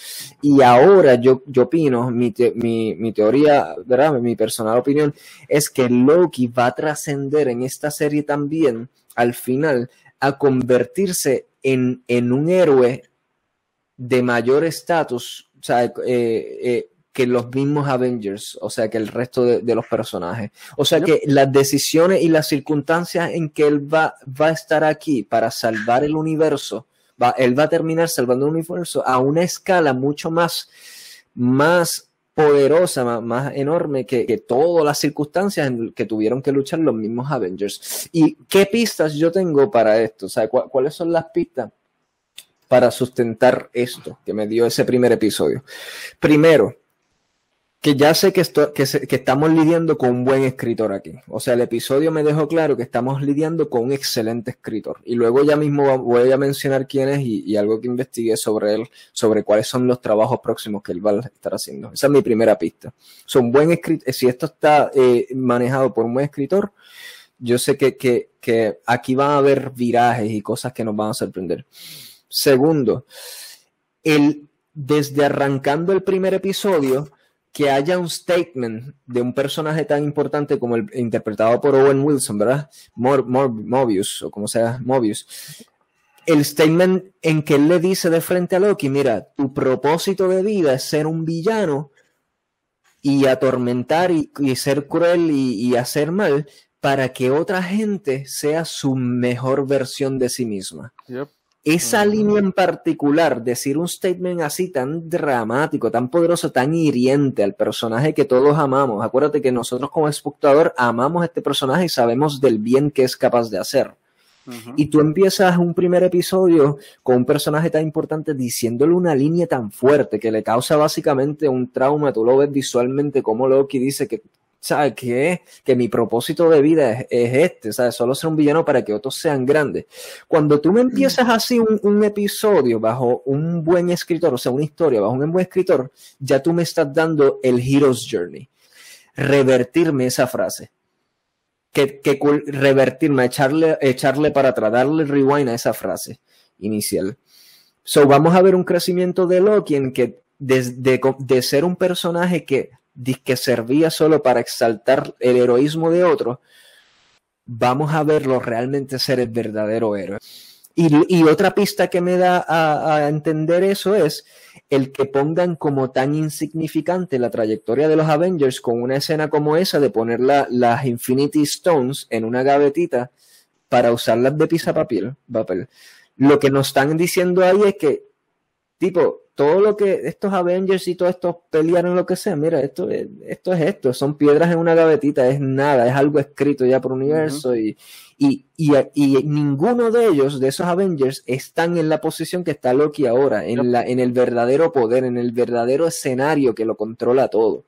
Y ahora yo, yo opino, mi, mi, mi teoría, ¿verdad? Mi personal opinión es que Loki va a trascender en esta serie también al final a convertirse en, en un héroe de mayor estatus, eh, eh, que los mismos Avengers, o sea, que el resto de, los personajes. O sea, que las decisiones y las circunstancias en que él va, va a estar aquí para salvar el universo, va, él va a terminar salvando el universo a una escala mucho más, más poderosa, más, enorme que, todas las circunstancias en que tuvieron que luchar los mismos Avengers. ¿Y qué pistas yo tengo para esto? O sea, ¿cuáles son las pistas para sustentar esto que me dio ese primer episodio? Primero, que ya sé que, esto, que, estamos lidiando con un buen escritor aquí. O sea, el episodio me dejó claro que estamos lidiando con un excelente escritor. Y luego ya mismo voy a mencionar quién es y, algo que investigué sobre él, sobre cuáles son los trabajos próximos que él va a estar haciendo. Esa es mi primera pista. Son buen escritor, si esto está eh, manejado por un buen escritor, yo sé que, que, que aquí van a haber virajes y cosas que nos van a sorprender. Segundo, el, desde arrancando el primer episodio, que haya un statement de un personaje tan importante como el interpretado por Owen Wilson, ¿verdad? Mobius, o como sea, Mobius. El statement en que él le dice de frente a Loki, mira, tu propósito de vida es ser un villano y atormentar y, ser cruel y, hacer mal para que otra gente sea su mejor versión de sí misma esa línea en particular, decir un statement así tan dramático, tan poderoso, tan hiriente al personaje que todos amamos. Acuérdate que nosotros como espectador amamos a este personaje y sabemos del bien que es capaz de hacer. Y tú empiezas un primer episodio con un personaje tan importante diciéndole una línea tan fuerte que le causa básicamente un trauma. Tú lo ves visualmente como Loki dice que ¿sabes qué? Que mi propósito de vida es, este, ¿sabes? Solo ser un villano para que otros sean grandes. Cuando tú me empiezas así un, episodio bajo un buen escritor, o sea, una historia bajo un buen escritor, ya tú me estás dando el Hero's Journey. Revertirme esa frase. Que, que revertirme, echarle, echarle para atrás, darle rewind a esa frase inicial. So, vamos a ver un crecimiento de Loki en que desde de ser un personaje que que servía solo para exaltar el heroísmo de otro, vamos a verlo realmente ser el verdadero héroe. Y, otra pista que me da a, entender eso es el que pongan como tan insignificante la trayectoria de los Avengers con una escena como esa de poner las Infinity Stones en una gavetita para usarlas de pisa papel. Lo que nos están diciendo ahí es que, tipo, todo lo que estos Avengers y todos estos pelearon lo que sea, mira, esto es, esto es esto, son piedras en una gavetita, es nada, es algo escrito ya por universo y, y, y, ninguno de ellos, de esos Avengers, están en la posición que está Loki ahora, en, la, en el verdadero poder, en el verdadero escenario que lo controla todo.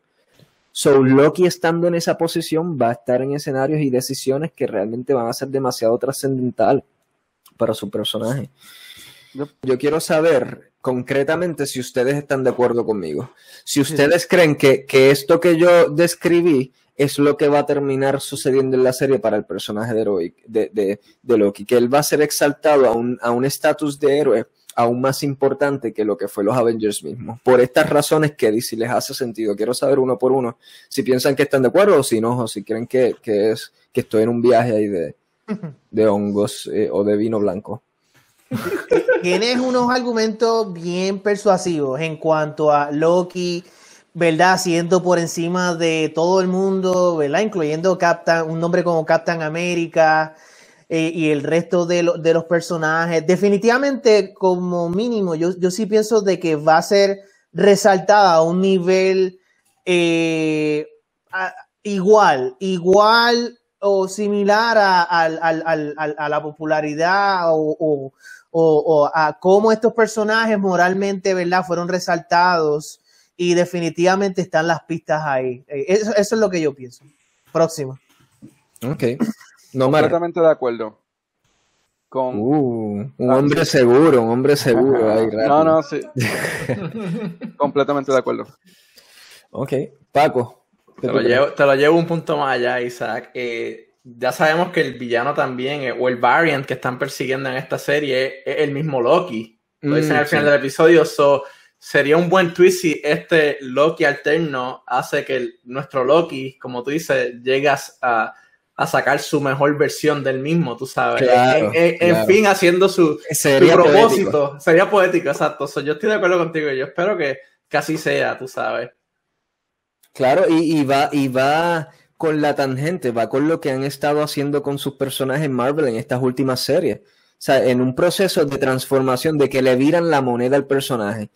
So, Loki estando en esa posición va a estar en escenarios y decisiones que realmente van a ser demasiado trascendental para su personaje. Yo quiero saber concretamente si ustedes están de acuerdo conmigo. Si ustedes creen que, esto que yo describí es lo que va a terminar sucediendo en la serie para el personaje de, de, de, Loki, que él va a ser exaltado a un estatus de héroe aún más importante que lo que fue los Avengers mismos. Por estas razones que si les hace sentido. Quiero saber uno por uno si piensan que están de acuerdo o si no, o si creen que, es que estoy en un viaje ahí de, de hongos eh, o de vino blanco. Tienes unos argumentos bien persuasivos en cuanto a Loki, ¿verdad? Siendo por encima de todo el mundo, ¿verdad? Incluyendo Captain, un nombre como Captain América eh, y el resto de, los personajes. Definitivamente, como mínimo, yo, yo sí pienso de que va a ser resaltada a un nivel eh, igual, igual o similar a, la popularidad o, a cómo estos personajes moralmente, ¿verdad? Fueron resaltados y definitivamente están las pistas ahí. Eh, eso, es lo que yo pienso. Próximo. Ok. No, Completamente de acuerdo. Con... Uh, un hombre seguro, un hombre seguro. no, no, sí. *laughs* Completamente de acuerdo. Ok. Paco. Te lo, llevo, te lo llevo un punto más allá, Isaac. Eh, ya sabemos que el villano también, o el variant que están persiguiendo en esta serie, es, el mismo Loki. Lo dicen al mm, final del episodio. So, sería un buen twist si este Loki alterno hace que nuestro Loki, como tú dices, llegas a, sacar su mejor versión del mismo, tú sabes. en, fin, haciendo su, propósito. Sería poético, exacto. yo estoy de acuerdo contigo. Yo espero que, que así sea, tú sabes. Claro, y, y va, y va con la tangente, va con lo que han estado haciendo con sus personajes Marvel en estas últimas series. O sea, en un proceso de transformación, de que le viran la moneda al personaje.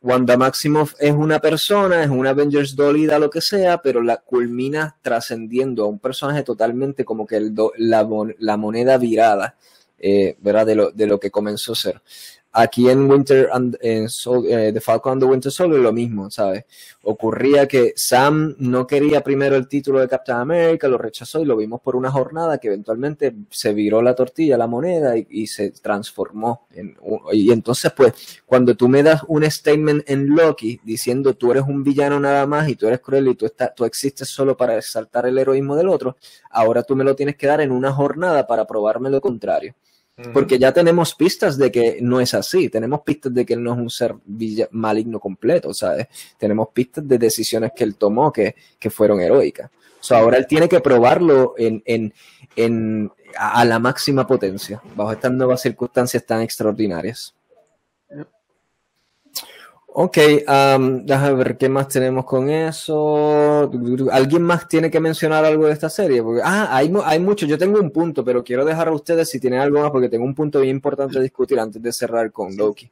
Wanda Maximoff es una persona, es una Avengers dolida, lo que sea, pero la culmina trascendiendo a un personaje totalmente como que el la, la, moneda virada, eh, ¿verdad? De lo, de lo que comenzó a ser. Aquí en Winter and, en eh, The Falcon and the Winter Soldier lo mismo, ¿sabes? Ocurría que Sam no quería primero el título de Captain America, lo rechazó y lo vimos por una jornada que eventualmente se viró la tortilla, la moneda y, se transformó. En, y entonces, pues, cuando tú me das un statement en Loki diciendo tú eres un villano nada más y tú eres cruel y tú, estás, tú existes solo para exaltar el heroísmo del otro, ahora tú me lo tienes que dar en una jornada para probarme lo contrario. Porque ya tenemos pistas de que no es así, tenemos pistas de que él no es un ser maligno completo, ¿sabes? Tenemos pistas de decisiones que él tomó que, fueron heroicas. O ahora él tiene que probarlo en, en, en, a la máxima potencia, bajo estas nuevas circunstancias tan extraordinarias. Ok, déjame ver qué más tenemos con eso. ¿Alguien más tiene que mencionar algo de esta serie? Porque, ah, hay, hay mucho. Yo tengo un punto, pero quiero dejar a ustedes si tienen algo más, porque tengo un punto bien importante a discutir antes de cerrar con Loki.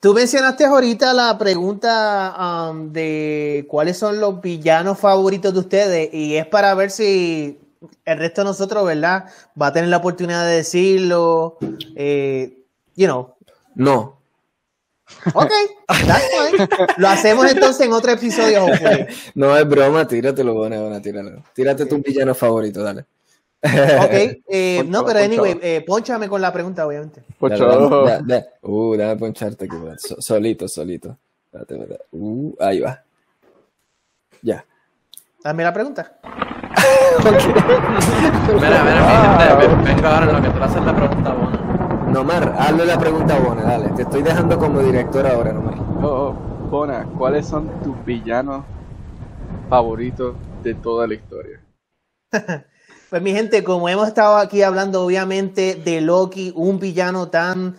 Tú mencionaste ahorita la pregunta de cuáles son los villanos favoritos de ustedes, y es para ver si el resto de nosotros, ¿verdad? Va a tener la oportunidad de decirlo. Eh, you know. No, Ok, that's fine. Lo hacemos entonces en otro episodio. No es broma, tíratelo, bueno, bueno, tíralo. Tírate tu villano favorito, dale. Ok, eh, no, pero anyway, eh, ponchame con la pregunta, obviamente. Poncho. Uh, déjame poncharte aquí, solito, solito. Uh, ahí va. Ya. Dame la pregunta. mira, mira, mi gente, venga ahora lo que tú haces la pregunta buena. Nomar, hazle la pregunta Bona, dale. Te estoy dejando como director ahora, Nomar. Oh, oh, Bona, ¿cuáles son tus villanos favoritos de toda la historia? *laughs* pues mi gente, como hemos estado aquí hablando obviamente de Loki, un villano tan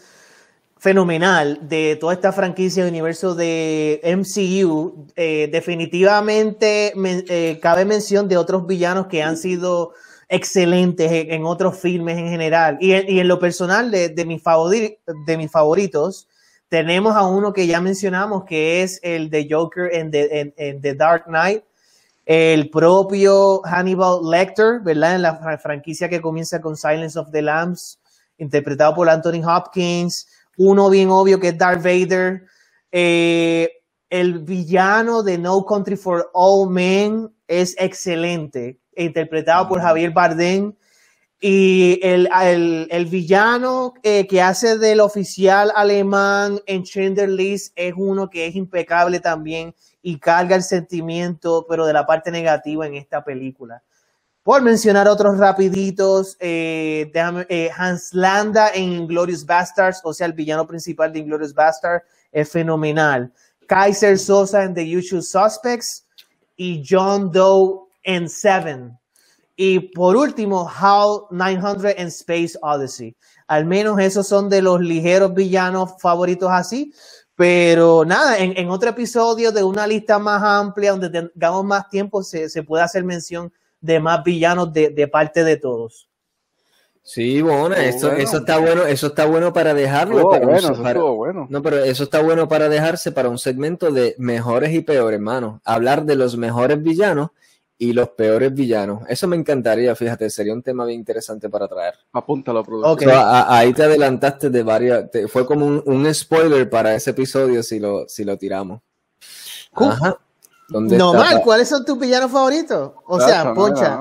fenomenal de toda esta franquicia de universo de MCU, eh, definitivamente eh, cabe mención de otros villanos que han sido excelentes en, otros filmes en general. Y en, lo personal, de, mis de mis favoritos, tenemos a uno que ya mencionamos, que es el de Joker en The, en, The Dark Knight, el propio Hannibal Lecter, ¿verdad? En la franquicia que comienza con Silence of the Lambs, interpretado por Anthony Hopkins, uno bien obvio que es Darth Vader, eh, el villano de No Country for All Men es excelente, interpretado por Javier Bardem. Y el, el, villano eh, que hace del oficial alemán en Schindler List es uno que es impecable también y carga el sentimiento, pero de la parte negativa en esta película. Por mencionar otros rapiditos, eh, eh, Hans Landa en Inglorious Bastards, o sea, el villano principal de Inglorious Bastards, es fenomenal. Kaiser Sosa en The Usual Suspects y John Doe en Seven. Y por último, HAL 900 en Space Odyssey. Al menos esos son de los ligeros villanos favoritos así. Pero nada, en, otro episodio de una lista más amplia, donde tengamos más tiempo, se, puede hacer mención de más villanos de, parte de todos. Sí, bueno, eso, eso está bueno, eso está bueno para dejarlo. bueno, No, pero eso está bueno para dejarse para un segmento de mejores y peores, hermano. Hablar de los mejores villanos y los peores villanos. Eso me encantaría, fíjate, sería un tema bien interesante para traer. Apúntalo, productor. ahí te adelantaste de varias, fue como un, spoiler para ese episodio si lo, si lo tiramos. Ajá. No mal, ¿cuáles son tus villanos favoritos? O sea, Poncha.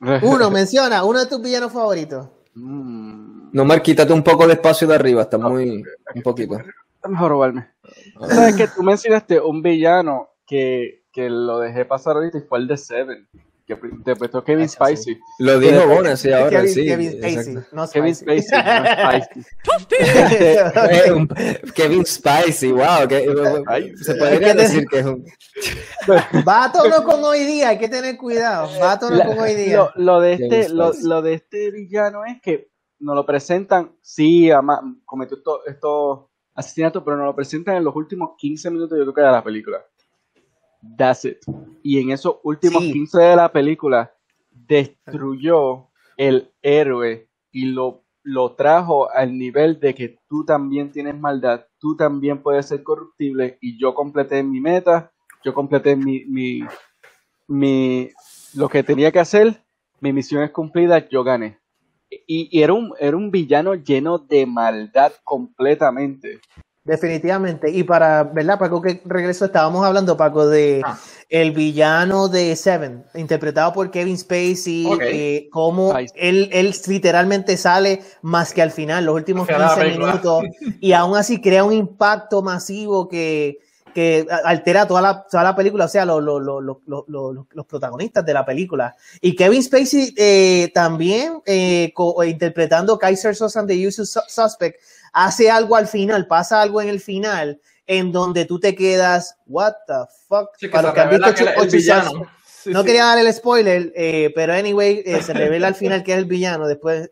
*laughs* Uno, menciona, uno de tus villanos favoritos. Mm. No mal, quítate un poco de espacio de arriba, está muy, un poquito. Mejor robarme. Sabes que tú mencionaste un villano que que lo dejé pasar ahorita y fue el de Seven, que interpretó Kevin Spacey. Lo dijo bueno, sí, ahora Kevin, sí. Kevin Spacey, no Kevin Spacey, no Spacey. Kevin Spacey, *laughs* wow, que, se podría decir que es un... Va a tono con hoy día, hay que tener cuidado, va a tono con hoy día. Lo, lo de este, lo, lo, de este villano es que nos lo presentan, sí, cometió estos esto asesinatos, pero nos lo presentan en los últimos 15 minutos, yo creo que de la película. That's it. Y en esos últimos 15 de la película destruyó el héroe y lo, lo trajo al nivel de que tú también tienes maldad, tú también puedes ser corruptible y yo completé mi meta, yo completé mi, mi, mi lo que tenía que hacer, mi misión es cumplida, yo gané. Y, y era, un, era un villano lleno de maldad completamente. Definitivamente. Y para, ¿verdad? Paco, que regreso, estábamos hablando, Paco, de ah. el villano de Seven, interpretado por Kevin Spacey, eh, cómo él, él literalmente sale más que al final, los últimos 15 minutos, y aún así crea un impacto masivo que, que altera toda la, toda la película, o sea, los protagonistas de la película. Y Kevin Spacey eh, también, eh, interpretando Kaiser Sosa The Usual Suspect, hace algo al final, pasa algo en el final, en donde tú te quedas, what the fuck. Para que han visto no quería dar el spoiler, eh, pero anyway, eh, se revela al final que es el villano. Después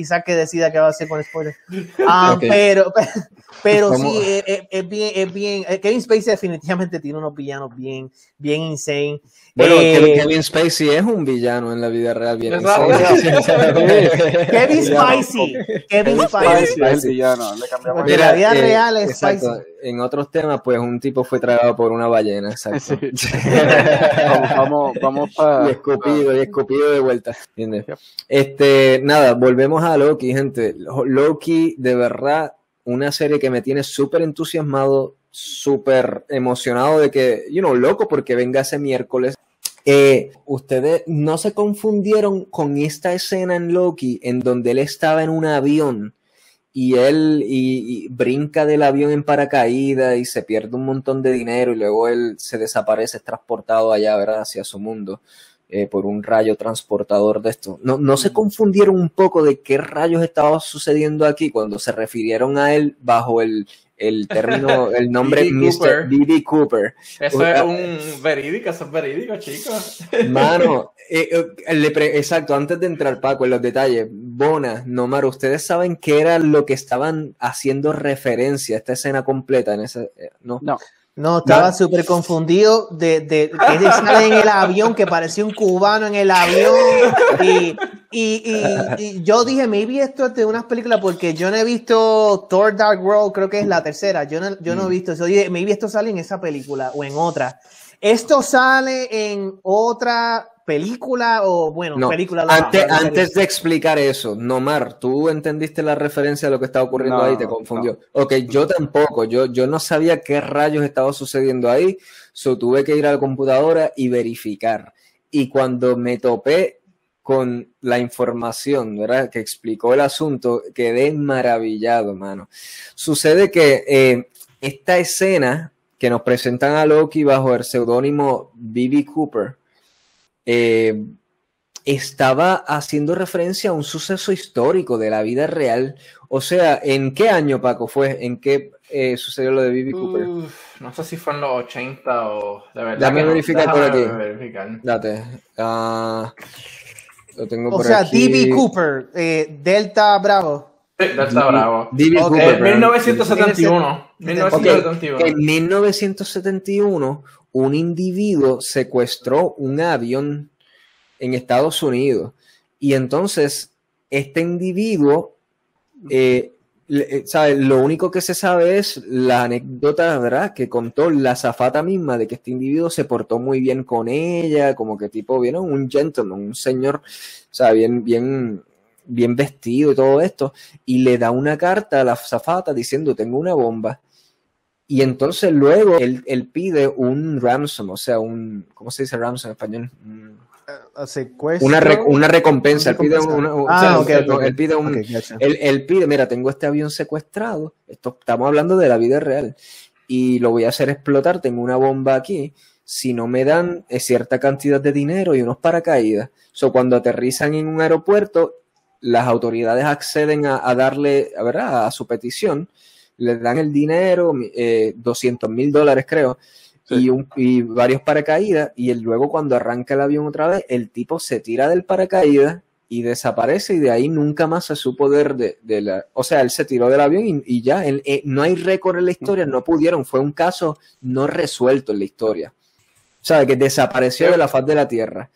eh, Isaac que decida qué va a hacer con spoiler. *laughs* Ah, *laughs* pero, pero sí, es, bien, es bien. Kevin Spacey definitivamente tiene unos villanos bien, bien insane. Bueno, eh, Kevin Spacey es un villano en la vida real. Bien *laughs* Kevin Spacey. Kevin Spacey. Es el villano. Le cambiamos. En la vida eh, real es exacto. Spacey. En otros temas, pues un tipo fue tragado por una ballena. Exacto. vamos, vamos, para. Y escupido, y escupido de vuelta. ¿Entiendes? Este, nada, volvemos a Loki, gente. Loki, de verdad, una serie que me tiene súper entusiasmado súper emocionado de que, you know, loco porque venga ese miércoles. Eh, ustedes no se confundieron con esta escena en Loki en donde él estaba en un avión y él y, brinca del avión en paracaídas y se pierde un montón de dinero y luego él se desaparece, es transportado allá, ¿verdad? Hacia su mundo. Eh, por un rayo transportador de esto. No, no se confundieron un poco de qué rayos estaba sucediendo aquí cuando se refirieron a él bajo el, el término, *laughs* el nombre Mr. B.B. Cooper. Eso es un verídico, eso es verídico, chicos. Mano, *laughs* eh, eh, exacto, antes de entrar, Paco, en los detalles, Bona, Nomar, ¿ustedes saben qué era lo que estaban haciendo referencia a esta escena completa? En ese, eh, no. No. estaba súper confundido de, de que sale en el avión, que parecía un cubano en el avión, y Y, y, y, yo dije, maybe esto es de unas películas porque yo no he visto Thor Dark World, creo que es la tercera. Yo no, yo no he Mm. visto eso. Dije, maybe esto sale en esa película o en otra. ¿Esto sale en otra película o, bueno, No, película? la- antes, la- antes de explicar eso, Nomar, ¿tú entendiste la referencia de lo que estaba ocurriendo No, ahí? ¿Te confundió? Ok, yo tampoco, yo, yo no sabía qué rayos estaba sucediendo ahí, so tuve que ir a la computadora y verificar. Y cuando me topé con la información, ¿verdad? Que explicó el asunto, quedé maravillado, mano. Sucede que eh, esta escena que nos presentan a Loki bajo el seudónimo B.B. Cooper, eh, estaba haciendo referencia a un suceso histórico de la vida real. O sea, ¿en qué año, Paco, fue? ¿En qué eh, sucedió lo de B.B. Cooper? Uf, no sé si fue en los 80 o de verdad. No. verificar por aquí. verificar. Date. ah, lo tengo O por sea, aquí. D.B. Cooper, eh, Delta Bravo. Bravo. D.B. Ok. Cooper, Eh, perdón. 1971. Ok, 1971. en 1971, un individuo secuestró un avión en Estados Unidos. Y entonces, este individuo, eh, le- eh, ¿sabe? Lo único que se sabe es la anécdota, ¿verdad? Que contó la zafata misma de que este individuo se portó muy bien con ella, como que tipo, vieron, un gentleman, un señor, o sea, bien, bien, bien vestido y todo esto, y le da una carta a la zafata diciendo, tengo una bomba. Y entonces luego él, él pide un ransom, o sea, un, ¿cómo se dice ransom en español? Eh, secuestro. Una, re- una recompensa. Él pide, o sea, él un, Ok, gotcha. él, él pide, mira, tengo este avión secuestrado, esto, estamos hablando de la vida real, y lo voy a hacer explotar, tengo una bomba aquí, si no me dan eh, cierta cantidad de dinero y unos paracaídas. So, cuando aterrizan en un aeropuerto, las autoridades acceden a, a darle, a, ¿verdad? a su petición, le dan el dinero, eh, 200 mil dólares creo, y, un- y varios paracaídas, y él, luego cuando arranca el avión otra vez, el tipo se tira del paracaídas y desaparece y de ahí nunca más se supo de, de, de la... O sea, él se tiró del avión y, y ya, él, eh, no hay récord en la historia, no pudieron, fue un caso no resuelto en la historia. O sea, que desapareció de la faz de la Tierra.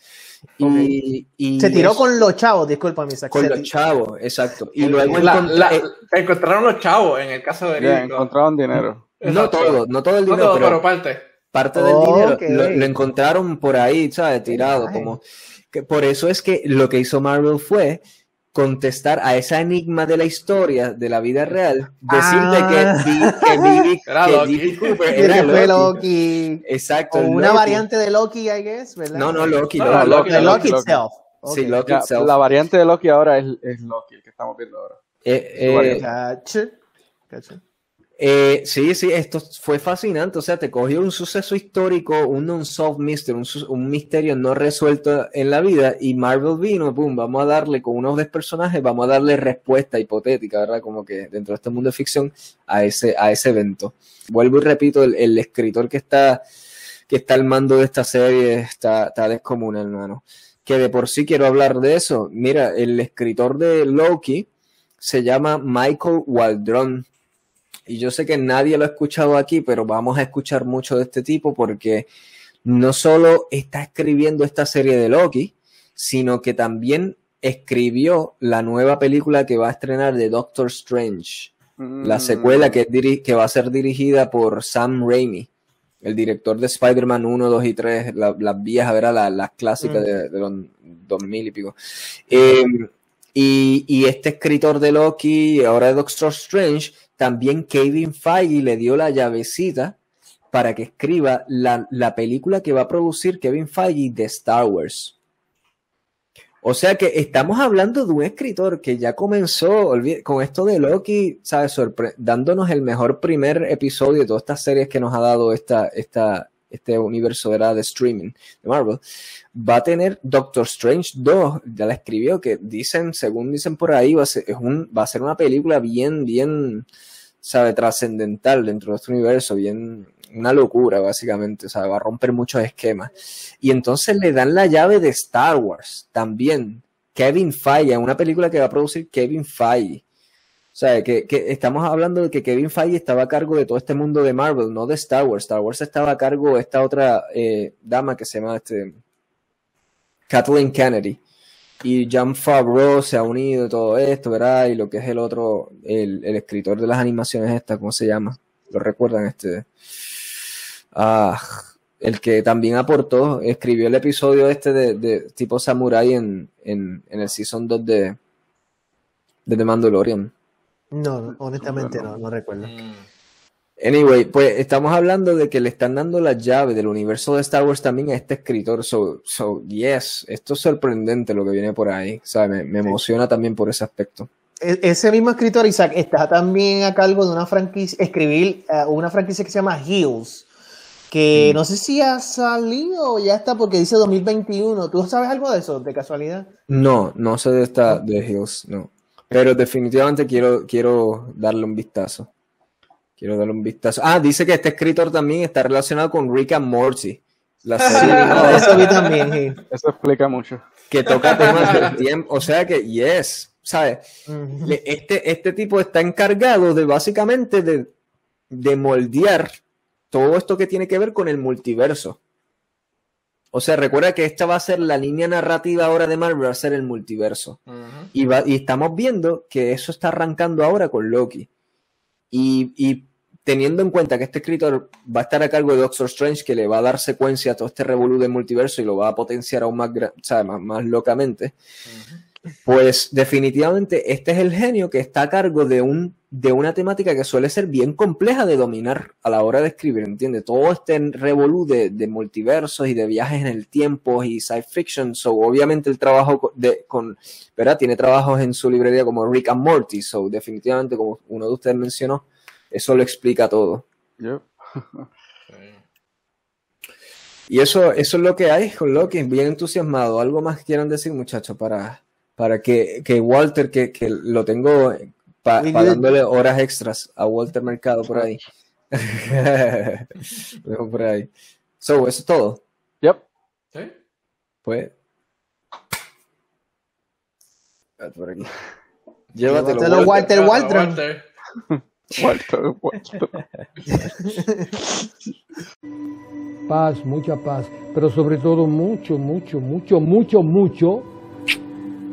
Y, y Se tiró eso- con los chavos, disculpa, mi con los chavos, exacto. Y luego La- encont- la- eh, encontraron los chavos en el caso de Rico. encontraron dinero. no Exacto. todo, no todo el No dinero, todo, pero, pero parte. parte del dinero lo, lo encontraron por ahí, ¿sabes? Tirado, Ay. como que por eso es que lo que hizo Marvel fue contestar a esa enigma de la historia de la vida real, decirle Ah. que, B- que que. Cooper Que *laughs* era Loki. Loki. Exacto. O una Loki. variante de Loki, I guess, ¿verdad? No, no, Loki. No, Loki. no, Loki, De Loki, Loki. itself. Sí, Ok. Loki Ya, itself. la variante de Loki ahora es, es Loki, el que estamos viendo ahora. Eh, eh, variante. Gotcha. Gotcha. Eh, sí, sí, esto fue fascinante. O sea, te cogió un suceso histórico, un unsolved mystery, un, un misterio no resuelto en la vida, y Marvel vino, pum, vamos a darle con unos de personajes, vamos a darle respuesta hipotética, ¿verdad? Como que dentro de este mundo de ficción a ese, a ese evento. Vuelvo y repito, el, el escritor que está, que está al mando de esta serie está, está descomunal, hermano. Que de por sí quiero hablar de eso. Mira, el escritor de Loki se llama Michael Waldron. Y yo sé que nadie lo ha escuchado aquí, pero vamos a escuchar mucho de este tipo porque no solo está escribiendo esta serie de Loki, sino que también escribió la nueva película que va a estrenar de Doctor Strange, la Mm. secuela que, es que va a ser dirigida por Sam Raimi, el director de Spider-Man 1, 2 y 3, la- las viejas. La- las clásicas Mm. de, de los 2000 y pico. Eh, y, y este escritor de Loki, ahora de Doctor Strange, también Kevin Feige le dio la llavecita para que escriba la, la película que va a producir Kevin Feige de Star Wars. O sea que estamos hablando de un escritor que ya comenzó con esto de Loki, ¿sabes? Dándonos el mejor primer episodio de todas estas series que nos ha dado esta, esta, este universo ¿verdad? de streaming de Marvel. Va a tener Doctor Strange 2, ya la escribió, que dicen, según dicen por ahí, va a ser, es un, va a ser una película bien, bien, ¿sabe? Trascendental dentro de este universo, bien, una locura, básicamente, o va a romper muchos esquemas. Y entonces le dan la llave de Star Wars también. Kevin Feige, una película que va a producir Kevin Feige. O sea, que, que estamos hablando de que Kevin Feige estaba a cargo de todo este mundo de Marvel, no de Star Wars. Star Wars estaba a cargo de esta otra eh, dama que se llama este, Kathleen Kennedy. y Jan Favreau se ha unido todo esto, ¿verdad? Y lo que es el otro, el, el escritor de las animaciones esta, ¿cómo se llama? ¿Lo recuerdan? Este. Ah, el que también aportó, escribió el episodio este de, de tipo Samurai en, en, en, el Season 2 de, de The Mandalorian. No, honestamente no, no recuerdo. Mm. Anyway, pues estamos hablando de que le están dando la llave del universo de Star Wars también a este escritor. So, so yes, esto es sorprendente lo que viene por ahí. O sea, me, me emociona también por ese aspecto. E, ese mismo escritor, Isaac, está también a cargo de una franquicia, escribir uh, una franquicia que se llama Hills, que mm. no sé si ha salido o ya está porque dice 2021. ¿Tú sabes algo de eso, de casualidad? No, no sé de esta de Hills, no. Pero definitivamente quiero, quiero darle un vistazo. Quiero darle un vistazo. Ah, dice que este escritor también está relacionado con Rick and Morty. La *laughs* serie. no, eso vi también. Sí. Eso explica mucho. Que toca temas del *laughs* tiempo. O sea que, yes, ¿sabes? este, este tipo está encargado de básicamente de, de moldear todo esto que tiene que ver con el multiverso. O sea, recuerda que esta va a ser la línea narrativa ahora de Marvel, va a ser el multiverso. Uh -huh. y, va, y estamos viendo que eso está arrancando ahora con Loki. Y, y, teniendo en cuenta que este escritor va a estar a cargo de Doctor Strange, que le va a dar secuencia a todo este revolú del multiverso y lo va a potenciar aún más, más, más locamente, uh -huh. Pues definitivamente este es el genio que está a cargo de, un, de una temática que suele ser bien compleja de dominar a la hora de escribir, ¿entiendes? Todo este revolú de, de, multiversos y de viajes en el tiempo y science fiction, so obviamente el trabajo de, con, ¿verdad? Tiene trabajos en su librería como Rick and Morty, so definitivamente como uno de ustedes mencionó, eso lo explica todo. Yep. *laughs* y eso, eso es lo que hay con Loki, bien entusiasmado. ¿Algo más quieran decir, muchachos, para, para que, que Walter, que, que lo tengo pa, pagándole horas extras a Walter Mercado por ahí? *laughs* por ahí. So, eso es todo. Yep. ¿Sí? Pues. Por aquí. *laughs* Llévatelo, Llévatelo Walter, Walter. Walter. Walter, *laughs* Walter. paz, mucha paz, pero sobre todo mucho, mucho, mucho, mucho, mucho